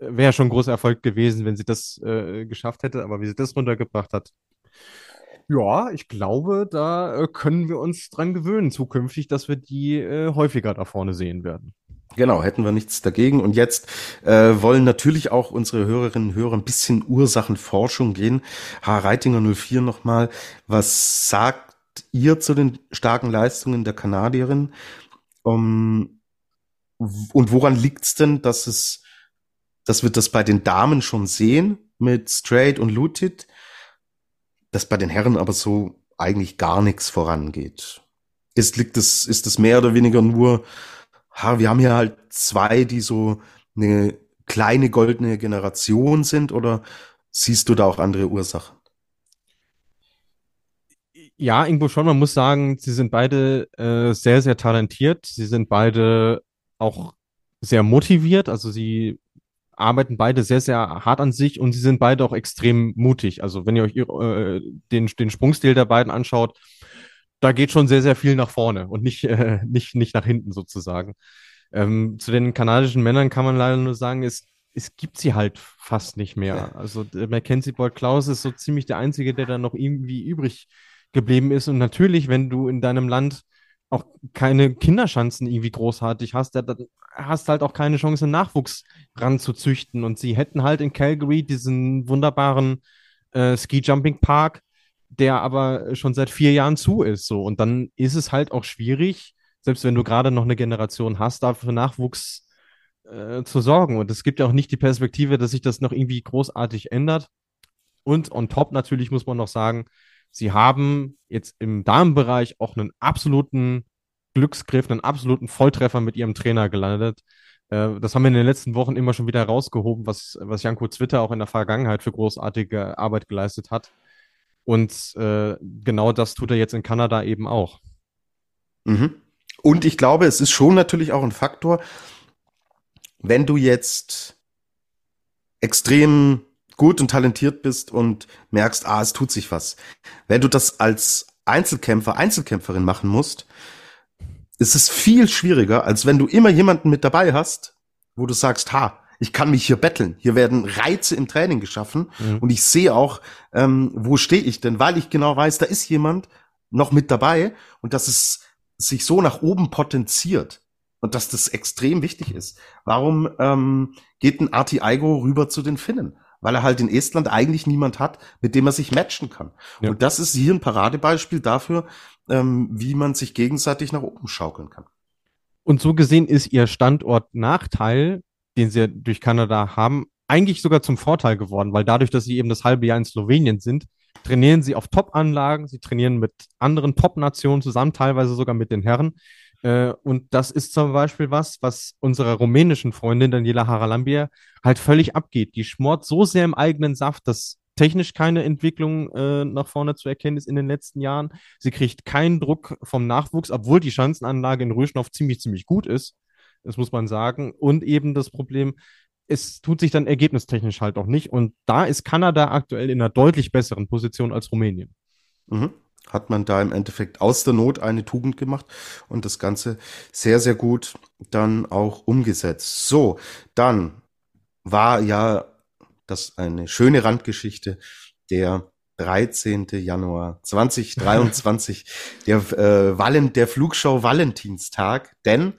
wäre schon ein großer Erfolg gewesen, wenn sie das äh, geschafft hätte. Aber wie sie das runtergebracht hat, ja, ich glaube, da äh, können wir uns dran gewöhnen zukünftig, dass wir die äh, häufiger da vorne sehen werden. Genau, hätten wir nichts dagegen. Und jetzt äh, wollen natürlich auch unsere Hörerinnen und Hörer ein bisschen Ursachenforschung gehen. H. Reitinger 04 nochmal. Was sagt ihr zu den starken Leistungen der Kanadierin? Um, und woran liegt es denn, dass es, dass wir das bei den Damen schon sehen mit Straight und Lutit, dass bei den Herren aber so eigentlich gar nichts vorangeht? Ist, liegt es, ist es mehr oder weniger nur, ha, wir haben hier halt zwei, die so eine kleine goldene Generation sind oder siehst du da auch andere Ursachen? Ja, irgendwo schon. Man muss sagen, sie sind beide äh, sehr, sehr talentiert. Sie sind beide auch sehr motiviert. Also sie arbeiten beide sehr, sehr hart an sich und sie sind beide auch extrem mutig. Also wenn ihr euch äh, den, den Sprungstil der beiden anschaut, da geht schon sehr, sehr viel nach vorne und nicht, äh, nicht, nicht nach hinten sozusagen. Ähm, zu den kanadischen Männern kann man leider nur sagen, es, es gibt sie halt fast nicht mehr. Also Mackenzie Boyd Klaus ist so ziemlich der Einzige, der da noch irgendwie übrig ist geblieben ist. Und natürlich, wenn du in deinem Land auch keine Kinderschanzen irgendwie großartig hast, dann hast halt auch keine Chance, Nachwuchs ranzuzüchten. Und sie hätten halt in Calgary diesen wunderbaren äh, Ski-Jumping-Park, der aber schon seit vier Jahren zu ist. So. Und dann ist es halt auch schwierig, selbst wenn du gerade noch eine Generation hast, dafür Nachwuchs äh, zu sorgen. Und es gibt ja auch nicht die Perspektive, dass sich das noch irgendwie großartig ändert. Und on top natürlich muss man noch sagen, Sie haben jetzt im Damenbereich auch einen absoluten Glücksgriff, einen absoluten Volltreffer mit ihrem Trainer gelandet. Äh, das haben wir in den letzten Wochen immer schon wieder herausgehoben, was, was Janko Zwitter auch in der Vergangenheit für großartige Arbeit geleistet hat. Und äh, genau das tut er jetzt in Kanada eben auch. Mhm. Und ich glaube, es ist schon natürlich auch ein Faktor, wenn du jetzt extrem gut und talentiert bist und merkst, ah, es tut sich was. Wenn du das als Einzelkämpfer, Einzelkämpferin machen musst, ist es viel schwieriger, als wenn du immer jemanden mit dabei hast, wo du sagst, ha, ich kann mich hier betteln. Hier werden Reize im Training geschaffen mhm. und ich sehe auch, ähm, wo stehe ich denn, weil ich genau weiß, da ist jemand noch mit dabei und dass es sich so nach oben potenziert und dass das extrem wichtig ist. Warum ähm, geht ein Arti Aigo rüber zu den Finnen? Weil er halt in Estland eigentlich niemand hat, mit dem er sich matchen kann. Ja. Und das ist hier ein Paradebeispiel dafür, ähm, wie man sich gegenseitig nach oben schaukeln kann. Und so gesehen ist ihr Standort-Nachteil, den sie durch Kanada haben, eigentlich sogar zum Vorteil geworden, weil dadurch, dass sie eben das halbe Jahr in Slowenien sind, trainieren sie auf Top-Anlagen, sie trainieren mit anderen Top-Nationen zusammen, teilweise sogar mit den Herren. Äh, und das ist zum Beispiel was, was unserer rumänischen Freundin Daniela Haralambia halt völlig abgeht. Die schmort so sehr im eigenen Saft, dass technisch keine Entwicklung äh, nach vorne zu erkennen ist in den letzten Jahren. Sie kriegt keinen Druck vom Nachwuchs, obwohl die Schanzenanlage in Röschnow ziemlich, ziemlich gut ist. Das muss man sagen. Und eben das Problem, es tut sich dann ergebnistechnisch halt auch nicht. Und da ist Kanada aktuell in einer deutlich besseren Position als Rumänien. Mhm. Hat man da im Endeffekt aus der Not eine Tugend gemacht und das Ganze sehr, sehr gut dann auch umgesetzt. So, dann war ja das eine schöne Randgeschichte der 13. Januar 2023, [LAUGHS] der äh, Wallen, der Flugschau Valentinstag, denn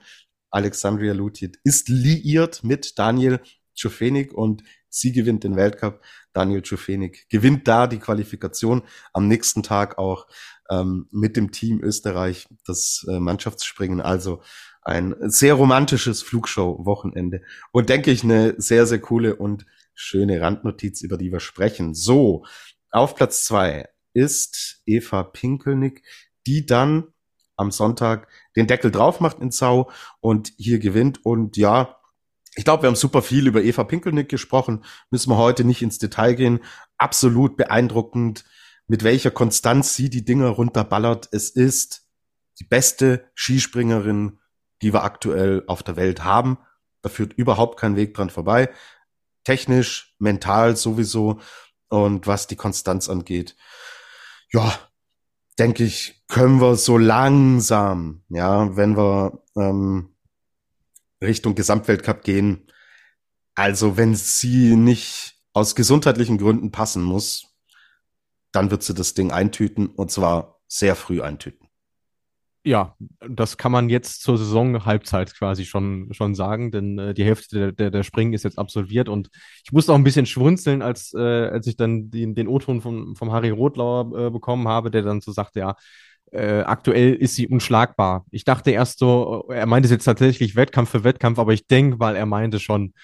Alexandria Lutjet ist liiert mit Daniel Czufenik und sie gewinnt den Weltcup. Daniel Czufenik gewinnt da die Qualifikation am nächsten Tag auch ähm, mit dem Team Österreich das äh, Mannschaftsspringen. Also ein sehr romantisches Flugshow-Wochenende und denke ich eine sehr, sehr coole und schöne Randnotiz, über die wir sprechen. So, auf Platz zwei ist Eva Pinkelnick, die dann am Sonntag den Deckel drauf macht in Sau und hier gewinnt. Und ja, ich glaube, wir haben super viel über Eva Pinkelnick gesprochen. Müssen wir heute nicht ins Detail gehen. Absolut beeindruckend, mit welcher Konstanz sie die Dinger runterballert. Es ist die beste Skispringerin, die wir aktuell auf der Welt haben. Da führt überhaupt kein Weg dran vorbei technisch, mental sowieso. Und was die Konstanz angeht, ja, denke ich, können wir so langsam, ja, wenn wir ähm, Richtung Gesamtweltcup gehen, also wenn sie nicht aus gesundheitlichen Gründen passen muss, dann wird sie das Ding eintüten und zwar sehr früh eintüten. Ja, das kann man jetzt zur Saison-Halbzeit quasi schon, schon sagen, denn äh, die Hälfte der, der, der Springen ist jetzt absolviert und ich musste auch ein bisschen schwunzeln, als, äh, als ich dann den, den O-Ton vom, vom Harry Rotlauer äh, bekommen habe, der dann so sagte, ja, äh, aktuell ist sie unschlagbar. Ich dachte erst so, er meinte jetzt tatsächlich Wettkampf für Wettkampf, aber ich denke, weil er meinte schon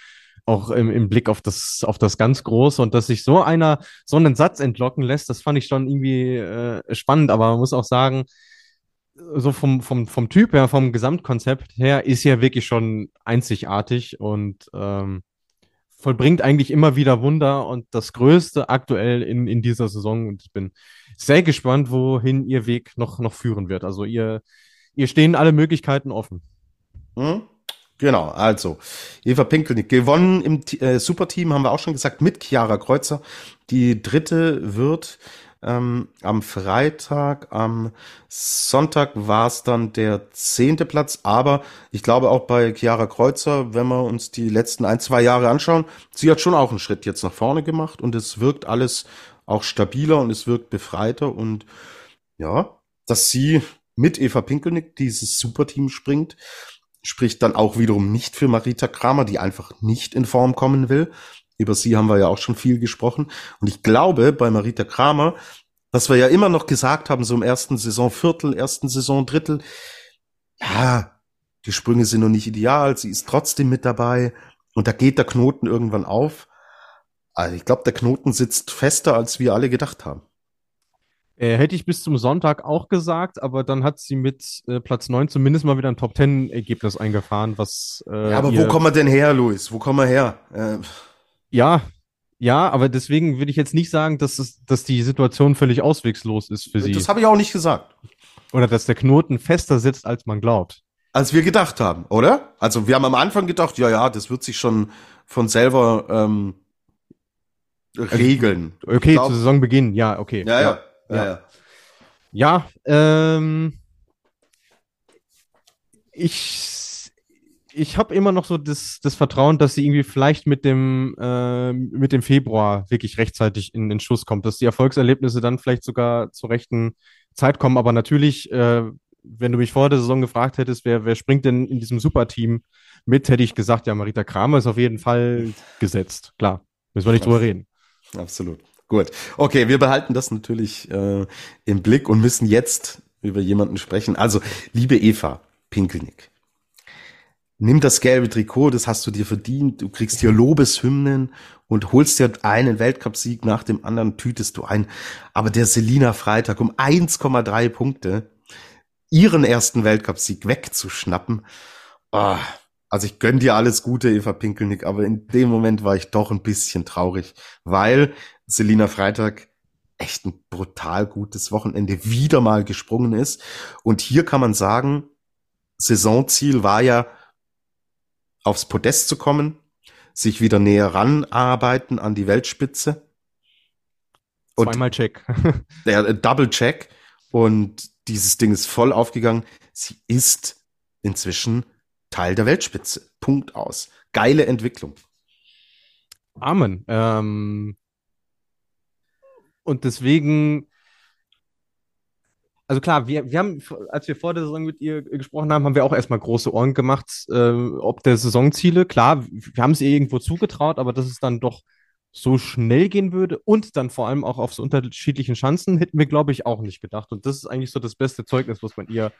auch im, im Blick auf das, auf das ganz Große und dass sich so einer so einen Satz entlocken lässt, das fand ich schon irgendwie äh, spannend, aber man muss auch sagen, so vom, vom, vom Typ her, vom Gesamtkonzept her, ist ja wirklich schon einzigartig und ähm, vollbringt eigentlich immer wieder Wunder und das Größte aktuell in, in dieser Saison. Und ich bin sehr gespannt, wohin ihr Weg noch, noch führen wird. Also ihr, ihr stehen alle Möglichkeiten offen. Hm? Genau, also Eva Pinkelnick gewonnen im äh, Superteam, haben wir auch schon gesagt, mit Chiara Kreuzer. Die dritte wird ähm, am Freitag. Am Sonntag war es dann der zehnte Platz, aber ich glaube auch bei Chiara Kreuzer, wenn wir uns die letzten ein, zwei Jahre anschauen, sie hat schon auch einen Schritt jetzt nach vorne gemacht und es wirkt alles auch stabiler und es wirkt befreiter und ja, dass sie mit Eva Pinkelnick dieses Superteam springt, spricht dann auch wiederum nicht für Marita Kramer, die einfach nicht in Form kommen will, über sie haben wir ja auch schon viel gesprochen. Und ich glaube, bei Marita Kramer, was wir ja immer noch gesagt haben, so im ersten Saisonviertel, ersten Saisondrittel, ja, die Sprünge sind noch nicht ideal, sie ist trotzdem mit dabei und da geht der Knoten irgendwann auf. Also ich glaube, der Knoten sitzt fester, als wir alle gedacht haben. Äh, hätte ich bis zum Sonntag auch gesagt, aber dann hat sie mit äh, Platz 9 zumindest mal wieder ein Top 10 Ergebnis eingefahren, was. Äh, ja, aber wo kommen wir denn her, Luis? Wo kommen wir her? Äh, ja, ja, aber deswegen würde ich jetzt nicht sagen, dass, es, dass die Situation völlig auswegslos ist für sie. Das habe ich auch nicht gesagt. Oder dass der Knoten fester sitzt, als man glaubt. Als wir gedacht haben, oder? Also wir haben am Anfang gedacht, ja, ja, das wird sich schon von selber ähm, regeln. Also, okay, glaub, zu Saisonbeginn, ja, okay. Ja, ja, ja. Ja, ja. ja ähm, ich, ich habe immer noch so das, das Vertrauen, dass sie irgendwie vielleicht mit dem, äh, mit dem Februar wirklich rechtzeitig in den Schuss kommt, dass die Erfolgserlebnisse dann vielleicht sogar zur rechten Zeit kommen. Aber natürlich, äh, wenn du mich vor der Saison gefragt hättest, wer, wer springt denn in diesem Superteam mit, hätte ich gesagt, ja, Marita Kramer ist auf jeden Fall gesetzt. Klar, müssen wir nicht drüber reden. Absolut. Gut. Okay, wir behalten das natürlich äh, im Blick und müssen jetzt über jemanden sprechen. Also, liebe Eva Pinkelnick, nimm das gelbe Trikot, das hast du dir verdient. Du kriegst hier Lobeshymnen und holst dir einen Weltcupsieg nach dem anderen, tütest du ein. Aber der Selina Freitag um 1,3 Punkte ihren ersten Weltcupsieg wegzuschnappen, oh, also ich gönn dir alles Gute, Eva Pinkelnick, aber in dem Moment war ich doch ein bisschen traurig, weil Selina Freitag echt ein brutal gutes Wochenende wieder mal gesprungen ist. Und hier kann man sagen, Saisonziel war ja, aufs Podest zu kommen, sich wieder näher ranarbeiten an die Weltspitze. Und Zweimal Check. [LAUGHS] der äh, Double Check. Und dieses Ding ist voll aufgegangen. Sie ist inzwischen Teil der Weltspitze. Punkt aus. Geile Entwicklung. Amen. Ähm, und deswegen, also klar, wir, wir haben, als wir vor der Saison mit ihr gesprochen haben, haben wir auch erstmal große Ohren gemacht, äh, ob der Saisonziele. Klar, wir haben es ihr irgendwo zugetraut, aber dass es dann doch so schnell gehen würde und dann vor allem auch auf so unterschiedlichen Chancen, hätten wir, glaube ich, auch nicht gedacht. Und das ist eigentlich so das beste Zeugnis, was man ihr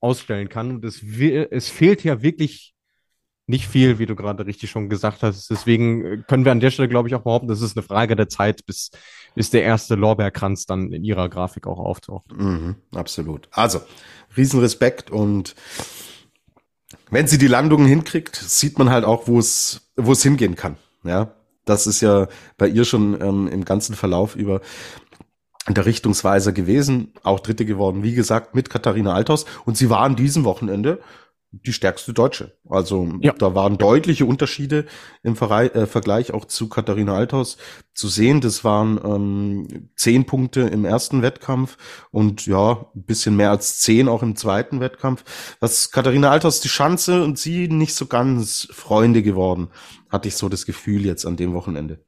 ausstellen kann. Und es, es fehlt ja wirklich nicht viel, wie du gerade richtig schon gesagt hast. Deswegen äh, können wir an der Stelle, glaube ich, auch behaupten, das ist eine Frage der Zeit, bis, bis der erste Lorbeerkranz dann in ihrer Grafik auch auftaucht. Mhm, absolut. Also, Riesenrespekt und wenn sie die Landungen hinkriegt, sieht man halt auch, wo es, wo es hingehen kann. Ja, das ist ja bei ihr schon ähm, im ganzen Verlauf über der Richtungsweiser gewesen, auch Dritte geworden, wie gesagt, mit Katharina Althaus. Und sie war an diesem Wochenende die stärkste Deutsche. Also ja. da waren deutliche Unterschiede im Ver äh, Vergleich auch zu Katharina Althaus zu sehen. Das waren ähm, zehn Punkte im ersten Wettkampf und ja, ein bisschen mehr als zehn auch im zweiten Wettkampf. Was Katharina Althaus die Chance und sie nicht so ganz Freunde geworden, hatte ich so das Gefühl jetzt an dem Wochenende.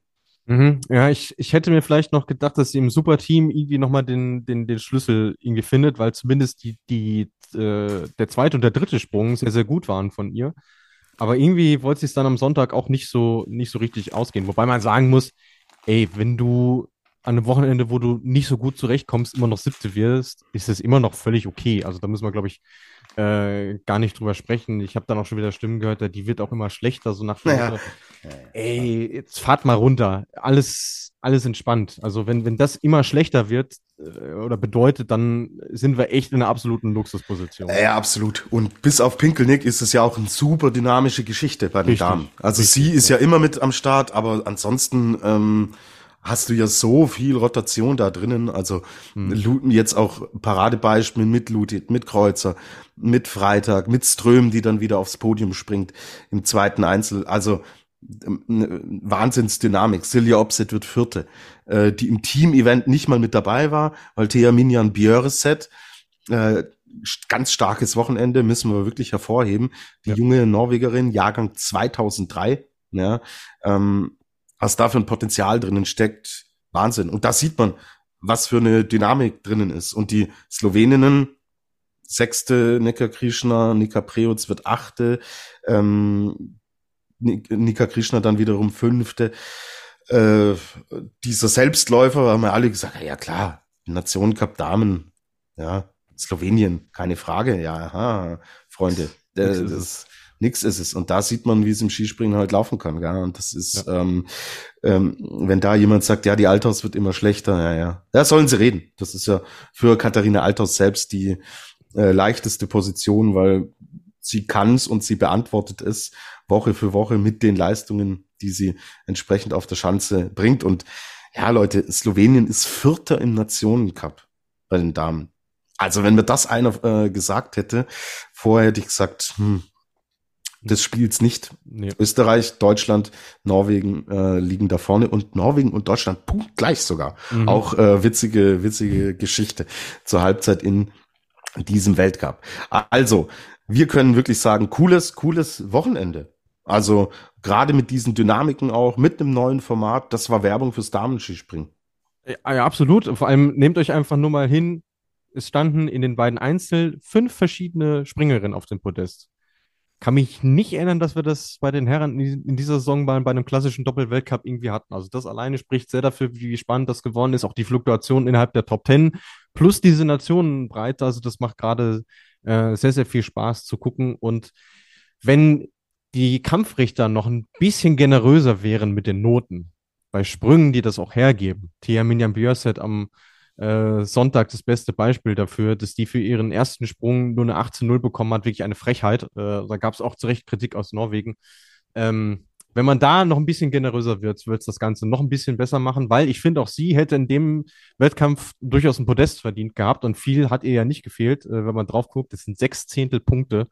Mhm. Ja, ich, ich hätte mir vielleicht noch gedacht, dass sie im Superteam irgendwie nochmal den, den, den Schlüssel irgendwie findet, weil zumindest die, die, äh, der zweite und der dritte Sprung sehr, sehr gut waren von ihr. Aber irgendwie wollte sie es dann am Sonntag auch nicht so, nicht so richtig ausgehen. Wobei man sagen muss, ey, wenn du an einem Wochenende, wo du nicht so gut zurechtkommst, immer noch siebte wirst, ist es immer noch völlig okay. Also da müssen wir, glaube ich, äh, gar nicht drüber sprechen. Ich habe dann auch schon wieder Stimmen gehört, die wird auch immer schlechter, so nach dem ja. ey, jetzt fahrt mal runter. Alles, alles entspannt. Also wenn, wenn das immer schlechter wird äh, oder bedeutet, dann sind wir echt in einer absoluten Luxusposition. Ja, absolut. Und bis auf Pinkelnick ist es ja auch eine super dynamische Geschichte bei den Richtig. Damen. Also Richtig, sie ist ja. ja immer mit am Start, aber ansonsten ähm, hast du ja so viel Rotation da drinnen. Also hm. jetzt auch Paradebeispiel mit Lutit, mit Kreuzer, mit Freitag, mit Ström, die dann wieder aufs Podium springt im zweiten Einzel. Also ähm, Wahnsinnsdynamik. Silja Opset wird Vierte, äh, die im Team-Event nicht mal mit dabei war, weil Thea Minjan Björset äh, ganz starkes Wochenende, müssen wir wirklich hervorheben. Die ja. junge Norwegerin, Jahrgang 2003, ja, ähm, was da für ein Potenzial drinnen steckt, Wahnsinn. Und da sieht man, was für eine Dynamik drinnen ist. Und die Sloweninnen, sechste Nika Krishna, Nika Preutz wird achte, ähm, Nika Krishna dann wiederum fünfte. Äh, dieser Selbstläufer haben wir alle gesagt, ja klar, Nationencup Damen, ja, Slowenien, keine Frage, ja, aha, Freunde, äh, das, nix ist es. Und da sieht man, wie es im Skispringen halt laufen kann. Gell? Und das ist, ja. ähm, ähm, wenn da jemand sagt, ja, die Althaus wird immer schlechter, ja, ja. Ja, sollen sie reden. Das ist ja für Katharina Althaus selbst die äh, leichteste Position, weil sie kann's und sie beantwortet es Woche für Woche mit den Leistungen, die sie entsprechend auf der Schanze bringt. Und ja, Leute, Slowenien ist Vierter im Nationencup bei den Damen. Also wenn mir das einer äh, gesagt hätte, vorher hätte ich gesagt, hm, des Spiels nicht. Nee. Österreich, Deutschland, Norwegen äh, liegen da vorne und Norwegen und Deutschland punktgleich sogar. Mhm. Auch äh, witzige, witzige Geschichte zur Halbzeit in diesem Weltcup. Also, wir können wirklich sagen, cooles, cooles Wochenende. Also gerade mit diesen Dynamiken auch, mit einem neuen Format, das war Werbung fürs Damenskispringen. Ja, ja, absolut. Vor allem nehmt euch einfach nur mal hin, es standen in den beiden Einzel fünf verschiedene Springerinnen auf dem Podest. Kann mich nicht erinnern, dass wir das bei den Herren in dieser Saison bei, bei einem klassischen Doppelweltcup irgendwie hatten. Also das alleine spricht sehr dafür, wie spannend das geworden ist. Auch die Fluktuation innerhalb der Top Ten plus diese Nationenbreite. Also das macht gerade äh, sehr, sehr viel Spaß zu gucken. Und wenn die Kampfrichter noch ein bisschen generöser wären mit den Noten, bei Sprüngen, die das auch hergeben. Tia Minyan Björset am äh, Sonntag das beste Beispiel dafür, dass die für ihren ersten Sprung nur eine 18-0 bekommen hat. Wirklich eine Frechheit. Äh, da gab es auch zu Recht Kritik aus Norwegen. Ähm, wenn man da noch ein bisschen generöser wird, wird es das Ganze noch ein bisschen besser machen, weil ich finde, auch sie hätte in dem Wettkampf durchaus ein Podest verdient gehabt und viel hat ihr ja nicht gefehlt, äh, wenn man drauf guckt. Das sind sechs Zehntel Punkte.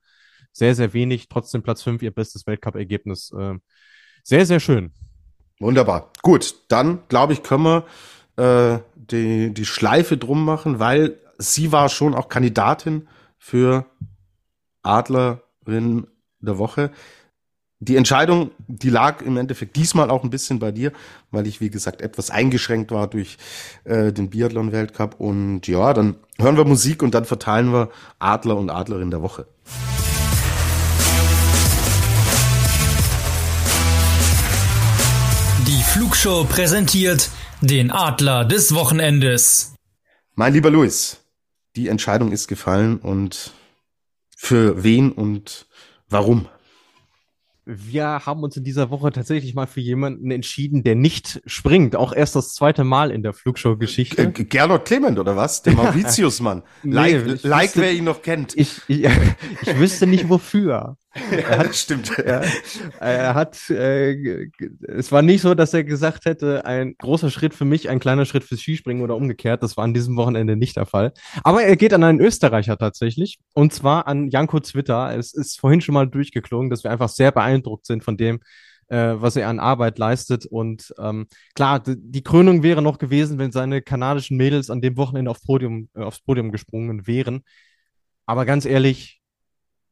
Sehr, sehr wenig. Trotzdem Platz fünf, ihr bestes Weltcup-Ergebnis. Äh, sehr, sehr schön. Wunderbar. Gut, dann glaube ich, können wir äh, die, die Schleife drum machen, weil sie war schon auch Kandidatin für Adlerin der Woche. Die Entscheidung, die lag im Endeffekt diesmal auch ein bisschen bei dir, weil ich, wie gesagt, etwas eingeschränkt war durch äh, den Biathlon-Weltcup. Und ja, dann hören wir Musik und dann verteilen wir Adler und Adlerin der Woche. Flugshow präsentiert den Adler des Wochenendes. Mein lieber Luis, die Entscheidung ist gefallen und für wen und warum? wir haben uns in dieser Woche tatsächlich mal für jemanden entschieden, der nicht springt. Auch erst das zweite Mal in der Flugshow-Geschichte. Gernot Clement oder was? Der [LAUGHS] Mauritius-Mann. nee, like, like wer ihn noch kennt. Ich, ich, [LAUGHS] ich wüsste nicht wofür. [LAUGHS] Er hat, stimmt. Er, [LAUGHS] er hat, äh, es war nicht so, dass er gesagt hätte, ein großer Schritt für mich, ein kleiner Schritt fürs Skispringen oder umgekehrt. Das war an diesem Wochenende nicht der Fall. Aber er geht an einen Österreicher tatsächlich. Und zwar an Janko Zwitter. Es ist vorhin schon mal durchgeklungen, dass wir einfach sehr beeindruckt sind von dem, äh, was er an Arbeit leistet. Und ähm, klar, die Krönung wäre noch gewesen, wenn seine kanadischen Mädels an dem Wochenende auf Podium, äh, aufs Podium gesprungen wären. Aber ganz ehrlich,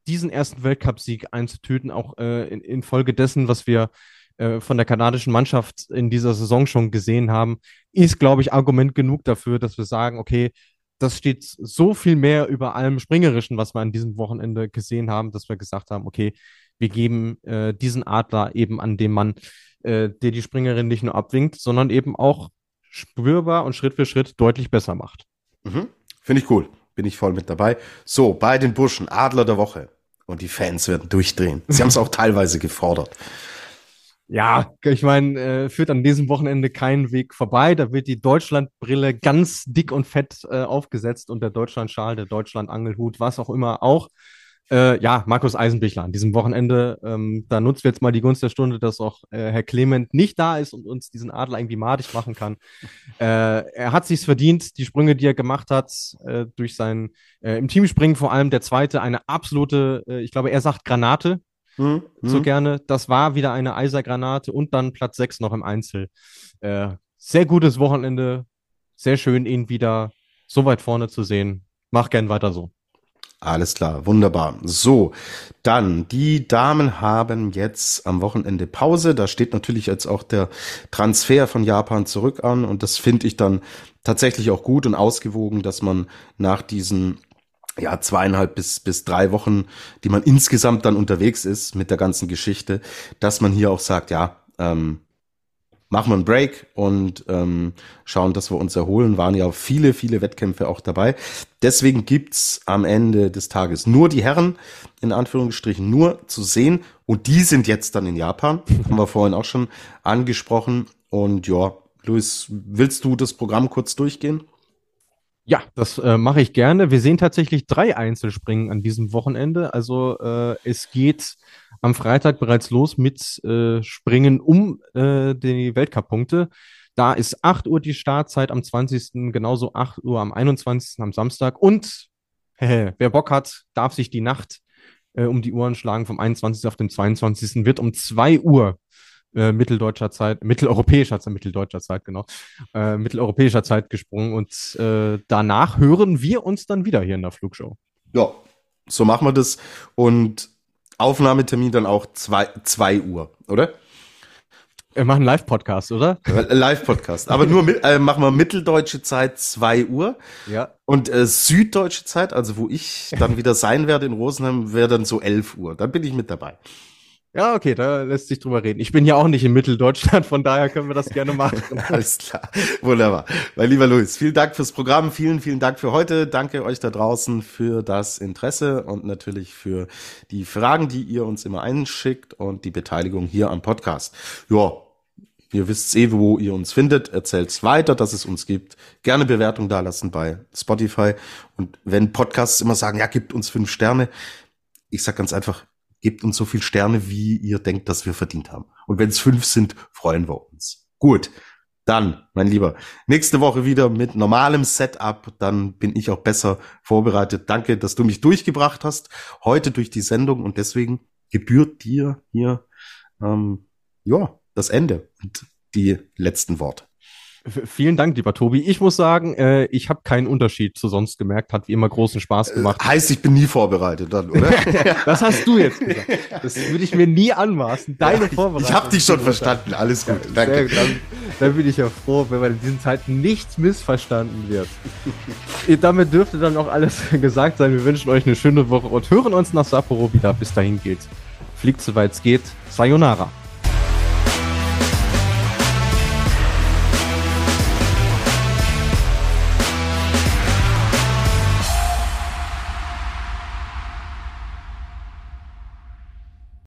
diesen ersten Weltcupsieg einzutüten, auch äh, in, infolge dessen, was wir äh, von der kanadischen Mannschaft in dieser Saison schon gesehen haben, ist, glaube ich, Argument genug dafür, dass wir sagen, okay, das steht so viel mehr über allem Springerischen, was wir an diesem Wochenende gesehen haben, dass wir gesagt haben, okay, wir geben äh, diesen Adler eben an den Mann, äh, der die Springerin nicht nur abwinkt, sondern eben auch spürbar und Schritt für Schritt deutlich besser macht. Mhm. Finde ich cool. Bin ich voll mit dabei. So, bei den Burschen, Adler der Woche. Und die Fans werden durchdrehen. Sie haben es auch teilweise gefordert. Ja, ich meine, äh, führt an diesem Wochenende keinen Weg vorbei. Da wird die Deutschlandbrille ganz dick und fett äh, aufgesetzt und der Deutschlandschal, der Deutschlandangelhut, was auch immer auch. Äh, ja, Markus Eisenbichler an diesem Wochenende. Ähm, da nutzen wir jetzt mal die Gunst der Stunde, dass auch äh, Herr Clement nicht da ist und uns diesen Adler irgendwie madig machen kann. [LAUGHS] Äh, er hat sich's verdient, die Sprünge, die er gemacht hat, äh, durch sein äh, im Teamspringen vor allem der zweite, eine absolute, äh, ich glaube, er sagt Granate. Mhm. So gerne. Das war wieder eine Eisergranate und dann Platz 6 noch im Einzel. Sehr gutes Wochenende. Sehr schön, ihn wieder so weit vorne zu sehen. Mach gern weiter so. Alles klar, wunderbar. So, dann, die Damen haben jetzt am Wochenende Pause. Da steht natürlich jetzt auch der Transfer von Japan zurück an und das finde ich dann tatsächlich auch gut und ausgewogen, dass man nach diesen ja, zweieinhalb bis, bis drei Wochen, die man insgesamt dann unterwegs ist mit der ganzen Geschichte, dass man hier auch sagt, ja, ähm, machen wir einen Break und ähm, schauen, dass wir uns erholen. Waren ja viele, viele Wettkämpfe auch dabei. Deswegen gibt's am Ende des Tages nur die Herren, in Anführungsstrichen, nur zu sehen. Und die sind jetzt dann in Japan. [LAUGHS] Haben wir vorhin auch schon angesprochen. Und ja, Luis, willst du das Programm kurz durchgehen? Ja, das äh, mache ich gerne. Wir sehen tatsächlich drei Einzelspringen an diesem Wochenende. Also äh, es geht am Freitag bereits los mit äh, Springen um äh, die Weltcup-Punkte. Da ist 8 Uhr die Startzeit am 20. genauso 8 Uhr am 21. am Samstag. Und [LAUGHS] wer Bock hat, darf sich die Nacht äh, um die Uhren schlagen. Vom 21. auf den 22. wird um 2 Uhr äh, mitteldeutscher Zeit, mitteleuropäischer Zeit, mitteldeutscher Zeit, genau, äh, mitteleuropäischer Zeit gesprungen. Und äh, danach hören wir uns dann wieder hier in der Flugshow. Ja, so machen wir das. Und Aufnahmetermin dann auch 2 Uhr, oder? Wir machen Live-Podcast, oder? Live-Podcast. Aber nur mit, äh, machen wir mitteldeutsche Zeit 2 Uhr. Ja. Und äh, süddeutsche Zeit, also wo ich dann wieder sein werde in Rosenheim, wäre dann so 11 Uhr. Dann bin ich mit dabei. Ja, okay, da lässt sich drüber reden. Ich bin ja auch nicht in Mitteldeutschland, von daher können wir das gerne machen. [LAUGHS] Alles klar. Wunderbar. Mein lieber Luis, vielen Dank fürs Programm. Vielen, vielen Dank für heute. Danke euch da draußen für das Interesse und natürlich für die Fragen, die ihr uns immer einschickt und die Beteiligung hier am Podcast. Ja, ihr wisst eh, wo ihr uns findet. Erzählt's weiter, dass es uns gibt. Gerne Bewertung dalassen bei Spotify. Und wenn Podcasts immer sagen, ja, gibt uns fünf Sterne. Ich sag ganz einfach, gebt uns so viel Sterne, wie ihr denkt, dass wir verdient haben. Und wenn es fünf sind, freuen wir uns. Gut. Dann, mein Lieber, nächste Woche wieder mit normalem Setup. Dann bin ich auch besser vorbereitet. Danke, dass du mich durchgebracht hast heute durch die Sendung und deswegen gebührt dir hier ähm, ja das Ende und die letzten Worte. Vielen Dank, lieber Tobi. Ich muss sagen, äh, ich habe keinen Unterschied zu sonst gemerkt. Hat wie immer großen Spaß gemacht. Äh, heißt, ich bin nie vorbereitet dann, oder? [LAUGHS] das hast du jetzt gesagt. Das würde ich mir nie anmaßen. Deine ja, Vorbereitung. Ich habe dich schon verstanden. Alles gut. Ja, Danke. Dann, dann, bin ich ja froh, wenn bei diesen Zeiten nichts missverstanden wird. Damit dürfte dann auch alles [LAUGHS] gesagt sein. Wir wünschen euch eine schöne Woche und hören uns nach Sapporo wieder. Bis dahin gilt. Fliegt soweit es geht. Sayonara.